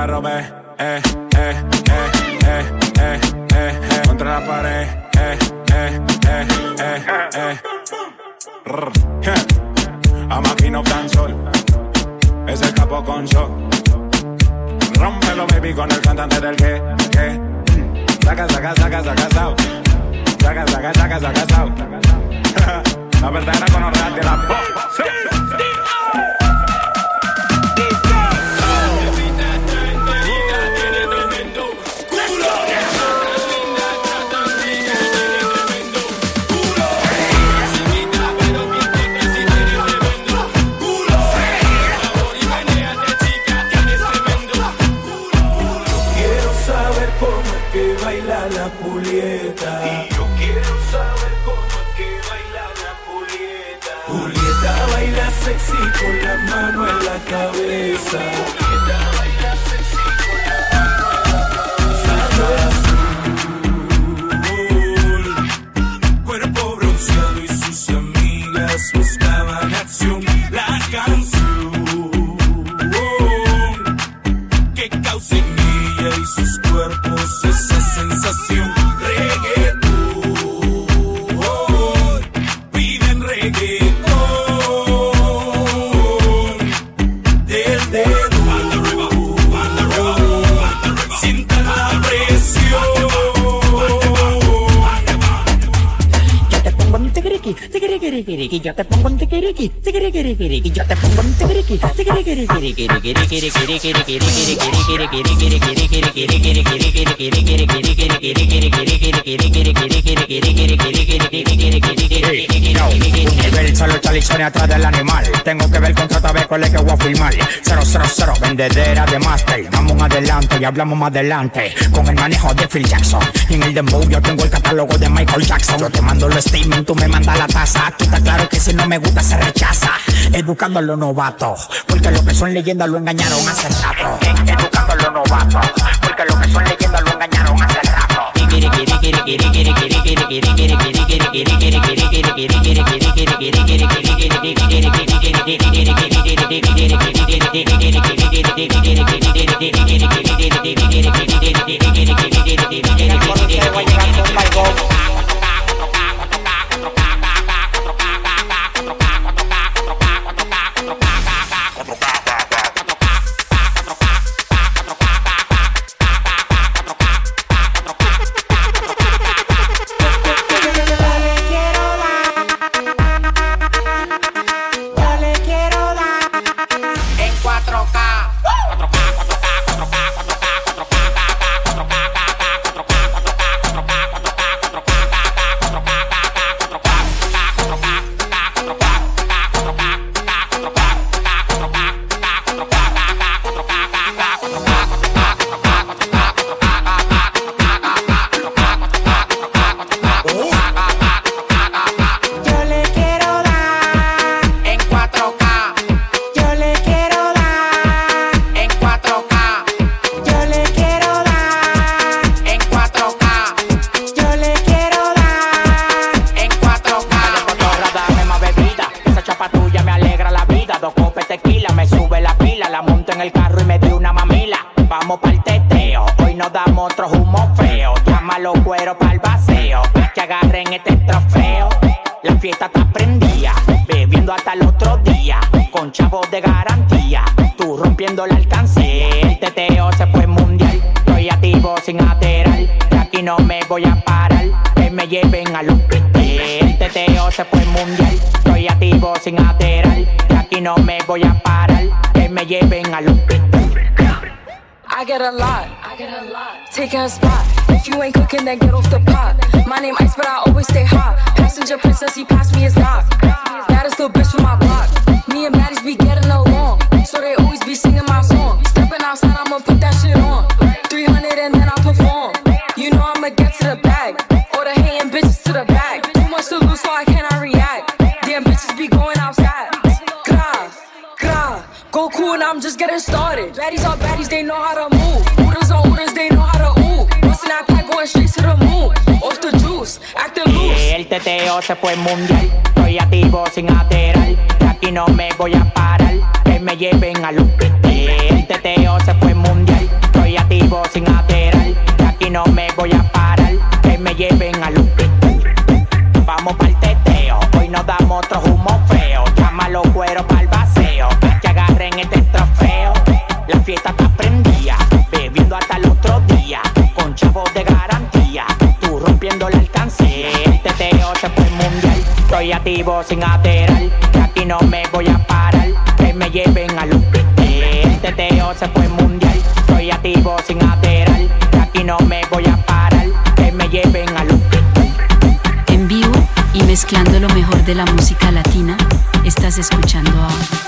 La robé, eh, eh, eh, eh, eh, eh, eh. Contra la pared, eh, eh, eh, eh, eh. Yeah. A máquina dancehall, es el capo con show. Rómpelo, baby, con el cantante del que, que. Saca, saca, saca, saca, saca. Saca, saca, saca, saca, saca. La verdadera con de la voz. Tiquiriquiriquiriqui, yo te pongo un tiquiriqui, tiquiriquiriquiriqui, yo te pongo un tiquiriqui, atrás del animal. Tengo que ver a ver cuál es que voy a filmar. 000, vendedera de master. Vamos adelante y hablamos más adelante. Con el manejo de Phil Jackson. En el dembow yo tengo el catálogo de Michael Jackson. Yo te mando los statements, tú me mandas la taza. Tú está claro que si no me gusta se rechaza. Educando a los novatos. Porque los que son leyendas lo engañaron hace rato. Educando a los novatos. Porque los que son leyendas lo engañaron hace rato. Taking a spot. If you ain't cooking, then get off the pot. My name Ice, but I always stay hot. Passenger princess, he passed me his knock. Baddest the bitch from my block. Me and Baddies be getting along. So they always be singing my song. Stepping outside, I'ma put that shit on. 300 and then I perform. You know I'ma get to the bag. All the hating bitches to the back. Too much to lose, so I cannot react. Damn bitches be going outside. Gra, gra. Go cool and I'm just getting started. Baddies are baddies, they know how to move. Hooters are hooters, they know how pack going straight to the moon. Off the juice, acting loose. El teteo se fue mundial. Estoy activo sin ateral. De aquí no me voy a parar. Que me lleven al hospital. El teteo se fue mundial. Estoy activo sin ateral. De aquí no me voy a parar. Que me lleven al hospital. Vamos pa'l teteo. Hoy nos damos otro humo activo sin ateral. De aquí no me voy a parar. Que me lleven al hospital. El teteo se fue mundial. Estoy activo sin ateral. De aquí no me voy a parar. Que me lleven al hospital. En vivo y mezclando lo mejor de la música latina, estás escuchando a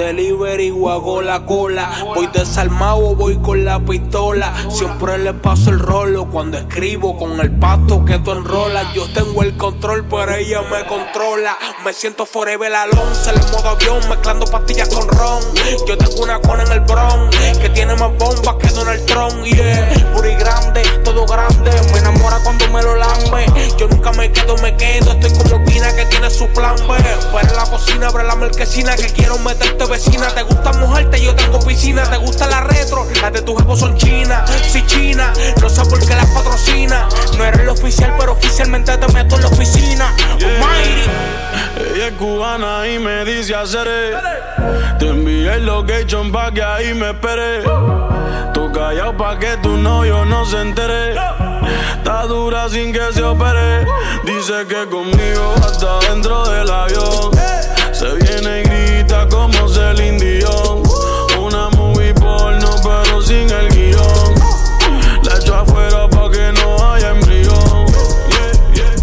Tienes hago la cola. Voy desarmado voy con la pistola. Siempre le paso el rolo cuando escribo con el pasto que tú enrolas. Yo tengo el control, pero ella me controla. Me siento forever alonso en modo avión, mezclando pastillas con ron. Yo tengo una cona en el bron que tiene más bombas que Donald Trump. Yeah, puri grande, todo grande. Me enamora cuando me lo lambe. Yo nunca me quedo, me quedo. Estoy como Pina que tiene su plan B. En la cocina, abre la marquesina que quiero meterte vecina. Te gusta mojarte, yo tengo piscina. Te gusta la retro, las de tu jefe son chinas. Si china, no sé por qué las patrocina. No eres el oficial, pero oficialmente te meto en la oficina. Almighty. Ella es cubana y me dice haceré. Te envié el location pa' que ahí me espere. Tú callado pa' que tu novio no se entere. Está dura sin que se opere. Dice que conmigo hasta dentro del avión. Se viene Celine. Una movie porno pero sin el guion. La echo afuera pa' que no haya embrión. Yeah, yeah.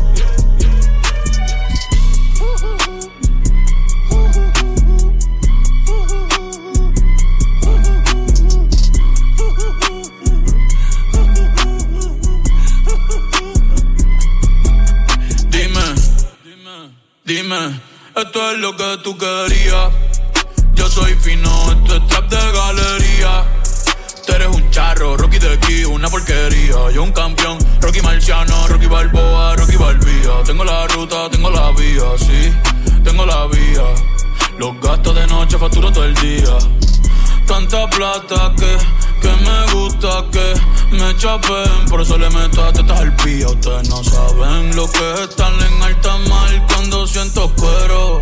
Dime, dime, esto es lo que tú querías. Soy fino, esto es trap de galería. Tú eres un charro, Rocky de aquí, una porquería. Yo un campeón, Rocky Marciano, Rocky Balboa, Rocky Balbía. Tengo la ruta, tengo la vía, sí, tengo la vía. Los gastos de noche facturo todo el día. Tanta plata que que me gusta que me chapen, por eso le meto a tetas al pilla. Ustedes no saben lo que es estar en alta mar cuando siento cuero.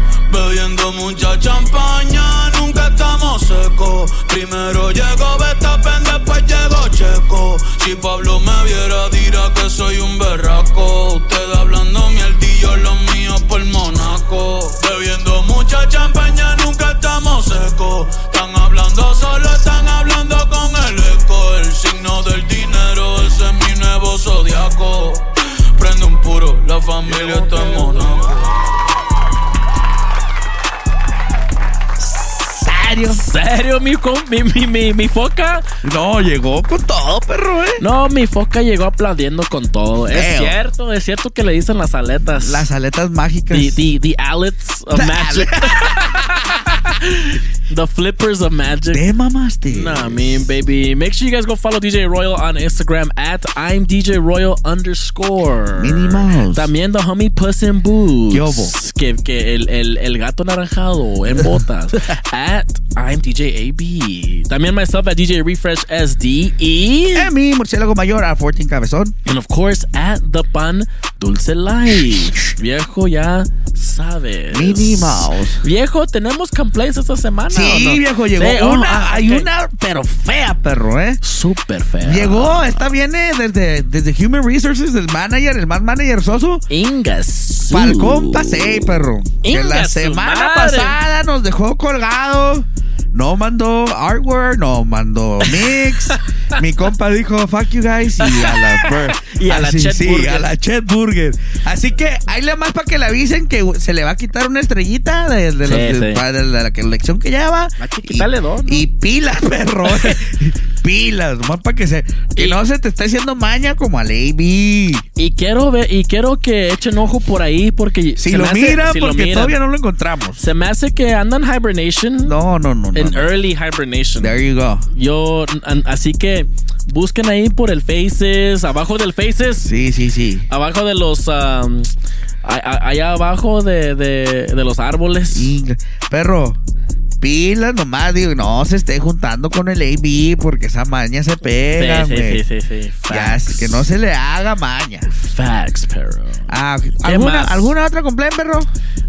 Bebiendo mucha champaña, nunca estamos secos. Primero llegó Betapen, después llegó Checo. Si Pablo me viera, dirá que soy un berraco. Usted hablando mierdillo, mi, mi, mi, mi, mi foca? No, llegó con todo, perro, eh. No, mi foca llegó aplaudiendo con todo. Es cierto, es cierto que le dicen las aletas. Las aletas mágicas. The, the, the alets of magic. the flippers of magic. Te mamaste. Nah, I mean, baby. Make sure you guys go follow DJ Royal on Instagram at I'm DJ Royal underscore. Mouse. También the homie Puss in Boots. ¿Qué hubo? Que, que el, el, el gato naranjado en botas. at I'm DJ AB. También myself at DJ Refresh SD. Y. Eh, mi murciélago mayor a 14 cabezón. And of course, at the pan Dulce Life. Viejo, ya sabes. Minnie Mouse. Viejo, ¿tenemos complaints esta semana? Sí, no? viejo, llegó Sí, oh, una. ah, hay ok. una, pero fea, perro, ¿eh? Súper fea. Llegó, esta viene desde, desde Human Resources, del manager, el más manager soso. Ingas. Pa'l compa, sí, perro. que Inga la semana madre. pasada nos dejó colgado. No mandó artwork, no mandó mix. Mi compa dijo, fuck you guys. Y a la, Y a la Así, Chet sí, Burger. a la Chet Burger. Así que ahí le más para que le avisen que se le va a quitar una estrellita de, de Sí, los- de- sí. para de la colección que lleva. Que quitarle dos, ¿no? Y pilas, perro. pilas, nomás para que se. Que Y- no se te esté haciendo maña como al AB. Y quiero ver, y quiero que echen ojo por ahí porque Si lo hace- mira, lo porque todavía no lo encontramos. Se me hace que andan hibernation. No, no, no. En no. early hibernation. There you go. Yo, así que busquen ahí por el Faces, abajo del Faces, Sí, sí, sí. abajo de los, um, allá abajo de, de, de los árboles. Perro, pilas nomás, digo, no se esté juntando con el AB porque esa maña se pega, sí, güey. sí, sí, sí, sí. Ya, Facts. que no se le haga maña. Facts, perro. Ah, ¿alguna? ¿Alguna otra complaint, perro?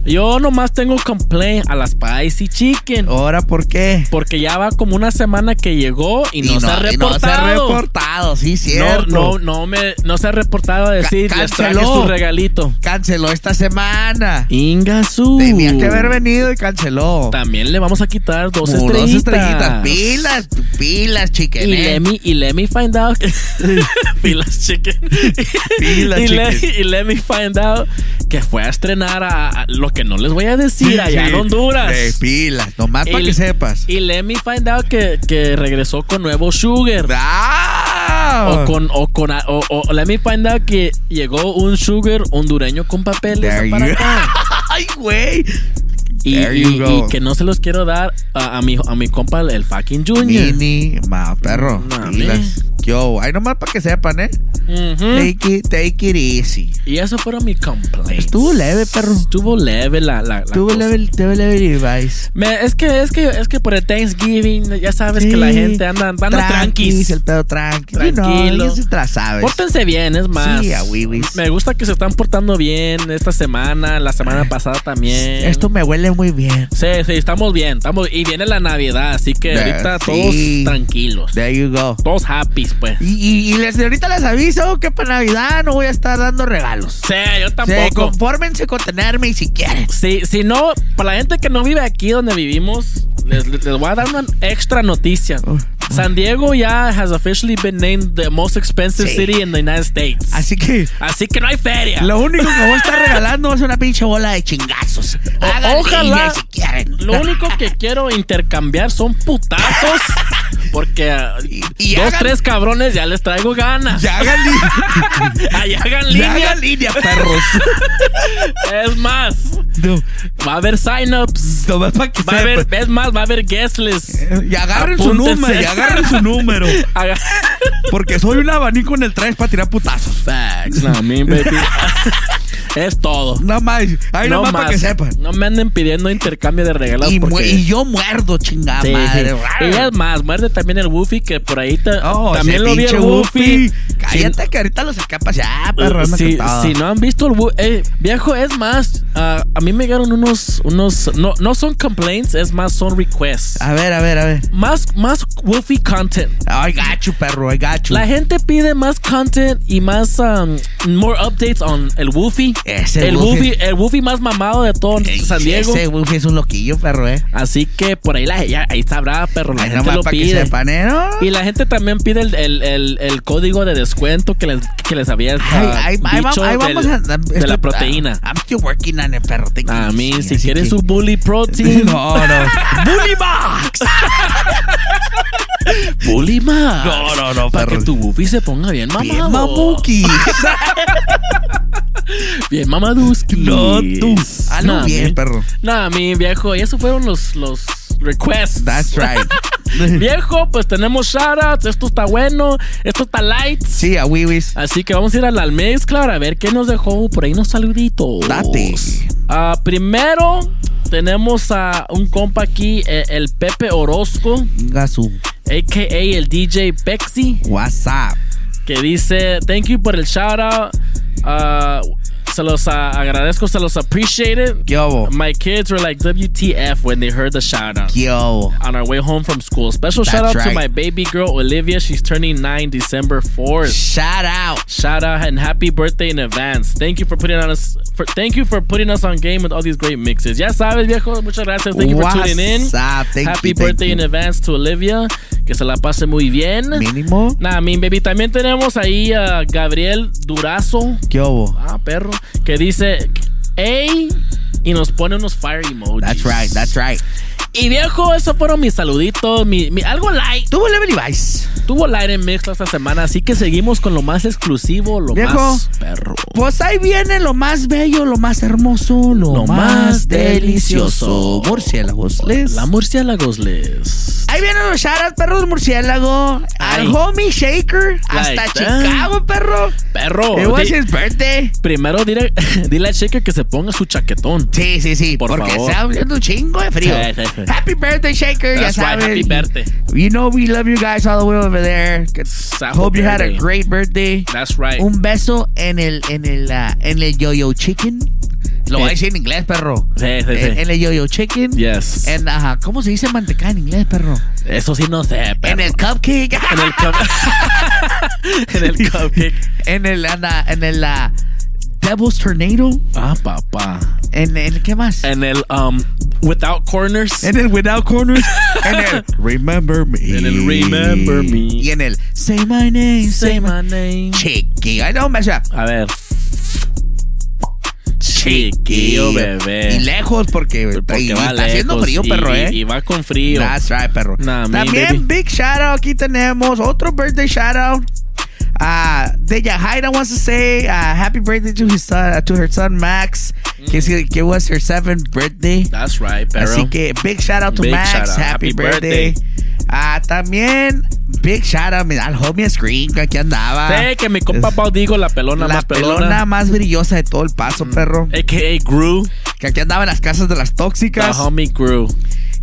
Yo nomás tengo complaint a las Spicy Chicken. ¿Ahora por qué? Porque ya va como una semana que llegó y no, se ha y no reportado. se ha reportado, sí, cierto. no, no me, no se ha reportado a decir, Ca- les traje canceló. su regalito. Canceló esta semana. Ingasu. Tenía que haber venido y canceló. También le vamos a quitar dos Como estrellitas. Dos estrellitas. Pilas, pilas, chicken. Y eh. let me, y let me find out. Pilas chicken. Pilas y, y let me find out que fue a estrenar a, a lo que no les voy a decir allá en Sí, Honduras. De pilas, nomás para que sepas. Y let me find out que, que regresó con nuevo Sugar. ¡Ah! O con, o con, o, o let me find out que llegó un Sugar hondureño con papeles para acá. Ay, güey. Y, que no se los quiero dar a, a mi, a mi compa, el fucking Junior. Mini, ma, perro. No. Yo, ahí nomás para que sepan, ¿eh? Take it, take it easy. Y eso fueron mis complaints. Estuvo leve, perro. Estuvo leve la, la, la Estuvo cosa. leve, estuvo leve. Me- es que es que es que por el Thanksgiving ya sabes Sí. que la gente anda anda Tranquis, el pedo tranqui. Tranquilo. No, ya se te la sabes. Pórtense bien, es más. Sí, a. Me gusta que se están portando bien esta semana, la semana pasada también. Esto me huele muy bien. Sí, sí, estamos bien, estamos y viene la Navidad, así que Yeah, ahorita sí. todos tranquilos. There you go. Todos happy, pues. Y, y, y les, ahorita les aviso que para Navidad no voy a estar dando regalos. Sí, yo Sí, tampoco. confórmense con tenerme y si quieren. Si, si no, para la gente que no vive aquí donde vivimos, les, les voy a dar una extra noticia. San Diego ya has officially been named the most expensive Sí. city in the United States. Así que Así que no hay feria. lo único que voy a estar regalando es una pinche bola de chingazos. O- ojalá. si quieren. Lo único que quiero intercambiar son putazos. Porque ah, y dos, hagan- tres cabrones ya les traigo ganas. Ya hagan línea. Ay, hagan Ya línea. hagan línea, perros. Es más, No, va a haber signups. que Va a haber, sepan. es más, va a haber guest list. Y agarren su número, y agarren su número. Porque soy un abanico en el traje para tirar putazos. Facts, no, baby. Es todo. Nada más. Ahí no nomás para que sepan. No me anden pidiendo intercambio de regalos Y, mu- porque... y yo muerdo, chingada Sí, madre. sí. Y es más, muerde también el Woofy que por ahí ta- Oh, también lo vi el Woofy. Cállate que ahorita los escapas ya, perro. anda si, si no han visto el Woofy, eh, viejo, es más, ah, a mí me llegaron unos, unos, no, no son complaints, es más, son requests. A ver, a ver, a ver. Más, más Woofy content. Got you, perro. Got you. La gente pide más content y más um, more updates on el Woofy. Ese el. Woofy, el Woofy más mamado de todo San Diego. Ese Woofy es un loquillo, perro, eh. Así que por ahí la ya, ahí sabrá, perro. La Ahí gente lo pide. sepan, ¿eh? ¿no? Y la gente también pide el, el, el, el código de descuento que les, que les había Ay, ah, ay, ay, dicho va- ahí del- vamos a. de la proteína. I'm still working on it, perro. A mí, si así quieren que- su bully protein. No, no. Bully Box. bully Max. No, no, no, Para perro. que tu buffy se ponga bien mamado. Bien mamuki. Bien mamaduski. No, tú. Hazlo Nah, bien, mi- perro. Nah, mi viejo. Y esos fueron los, los requests. That's right. Viejo, pues tenemos shoutouts. Esto está bueno. Esto está light. Sí, a Wiwis. Así que vamos a ir a la mezcla a ver qué nos dejó por ahí unos saluditos. Date. Ah, primero tenemos a un compa aquí, eh, el Pepe Orozco, Gasu. a.k.a. el DJ Pexi, What's up? que dice, thank you por el shout out. Se los ah, agradezco, se los appreciate it. ¿Qué hubo? My kids were like WTF when they heard the shout out. ¿Qué hubo? On our way home from school. Special That's shout out to my baby girl Olivia. She's turning 9 December 4th. Shout out. Shout out and happy birthday in advance. Thank you for putting on us. For, thank you for putting us on game with all these great mixes. Ya sabes, viejo. Muchas gracias. Thank you for tuning in. Thank happy you, birthday you. in advance to Olivia. Que se la pase muy bien. Mínimo. Nah, mi baby. También tenemos ahí a Gabriel Durazo. ¿Qué hubo? Ah, perro. Que dice, hey. Y nos pone unos fire emojis. That's right, that's right. Y viejo, esos fueron mis saluditos. Mi, mi- algo light. Tuvo Level Vice. Tuvo light en mixta esta semana. Así que seguimos con lo más exclusivo, lo Viejo. más perro. Pues ahí viene lo más bello, lo más hermoso, lo, Lo más delicioso. Murciélagos. Les. La murciélagos les. Ahí vienen los shoutouts, perros del murciélago. Ay. Al homie Shaker. Hasta that. Chicago, perro. Perro. It was his birthday. primero dile, dile al Shaker que se ponga su chaquetón. Sí, sí, sí. Por porque favor. está haciendo un chingo de frío. Sí, sí. Happy birthday, Shaker. That's right, happy birthday. You know we love you guys all the way over there. Hope you had a great birthday. That's right. Un beso en el en el ah, en el yo-yo chicken. Lo voy a decir en inglés, perro. Sí, sí, sí. En, el yo-yo chicken. Yes. En, ajá, ¿cómo se dice manteca en inglés, perro? Eso sí no sé, perro. En el cupcake. En el cup- en el cupcake. en el en, la- en el ah, Devil's Tornado. Ah, papá. En el ¿qué más? En el um without corners. En el Without Corners. en el Remember Me. En el Remember Me. Y en el Say My Name. Say my name. Chiqui. I mess up. A ver. Chiquillo bebé. Y lejos porque, Porque y va está haciendo lejos frío, y- perro, ¿eh? y va con frío. That's right, perro. Nah, También big shout out aquí tenemos otro birthday shout out. Uh, Deja Haida wants to say uh, happy birthday to his son, to her son Max, que, es- que was her seventh birthday. That's right, perro. Así que big shout out to Big Max, out. happy, Happy birthday. Ah, también big shout out al homie Screen que aquí andaba. Sé que mi compa Pau digo la pelona la más pelona. pelona. más brillosa de todo el paso, perro. AKA Gru. Que aquí andaba en las casas de las The tóxicas. homie Gru.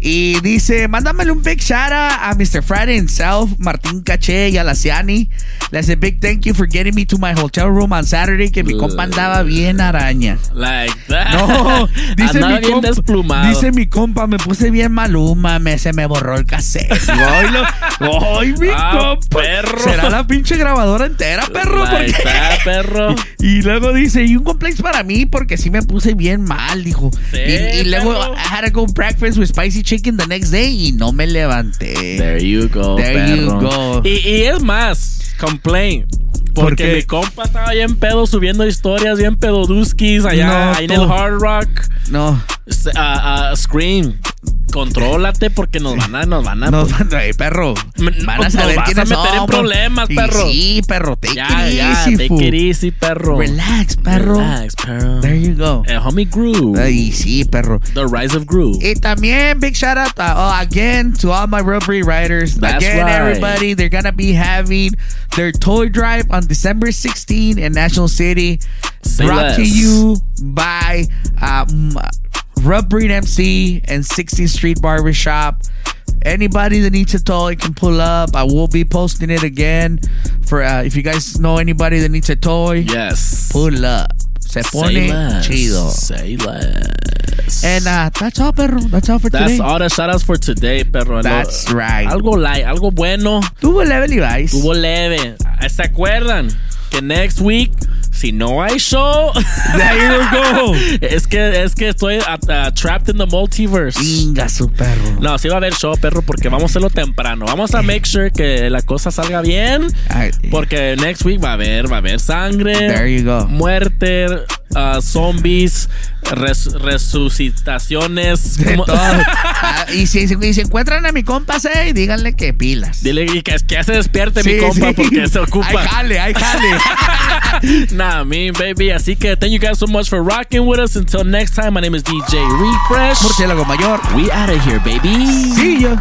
Y dice, mándamele un big shout out a Mr. Friday himself, Martín Caché y a la Ciani. Le hace big thank you for getting me to my hotel room on Saturday, que mi compa andaba bien araña. Like that. No, dice Andaba mi bien compa, desplumado. Dice mi compa, me puse bien maluma, me, se me borró el cassette. Ay, mi Ah, compa. perro. Será la pinche grabadora entera, perro. Like porque- that, perro. Y luego dice, y un complaint para mí porque sí me puse bien mal, dijo. Sí, y, y luego. I had to go breakfast with spicy chicken the next day y no me levanté. There you go. There you perro. go. Y, y es más, complain. ¿Por Porque qué? mi compa estaba bien pedo subiendo historias, bien pedoduskis allá No, ahí en el Hard Rock. No. Ah, Scream. Contrólate porque nos van a, nos van a. Nos van a, perro. Van a nos saber vas quiénes a meter en problemas, perro. Sí, perro. Take Ya, it ya, easy, take fool. it easy, perro. Relax, perro. Relax, perro. There you go. El homie Groove. Ay, sí, perro. The Rise of Groove. Y también, big shout out uh, oh, again to all my rubbery riders. That's again, right. everybody, they're gonna be having their toy drive on December 16 in National City. Say brought to you by um, Rub Breed MC and 16th Street Barbershop. Anybody that needs a toy can pull up. I will be posting it again for uh, if you guys know anybody that needs a toy. Yes. Pull up. Se Say pone less. chido. Say less. And uh, that's all, perro. That's all for That's today. That's all the shoutouts for today, perro. That's right. Algo light, algo bueno. Tuvo leve Levi's. Tuvo leve. ¿Se acuerdan? Que next week, si no hay show. There you go. es que, es que estoy uh, trapped in the multiverse. Inga su perro. No, sí va a haber show, perro, porque vamos a hacerlo temprano. Vamos a make sure que la cosa salga bien. Porque next week va a haber, va a haber sangre. There you go. Muerte, uh, zombies, res- resucitaciones. De todo. Ah, y, si, y si encuentran a mi compa, se, díganle que pilas. Dile que, que se despierte Sí, mi compa sí. porque se ocupa. Hay jale, hay jale. nah, me baby. Así que thank you guys so much for rocking with us. Until next time, my name is DJ Refresh. Murciélago mayor. We out of here, baby. See ya.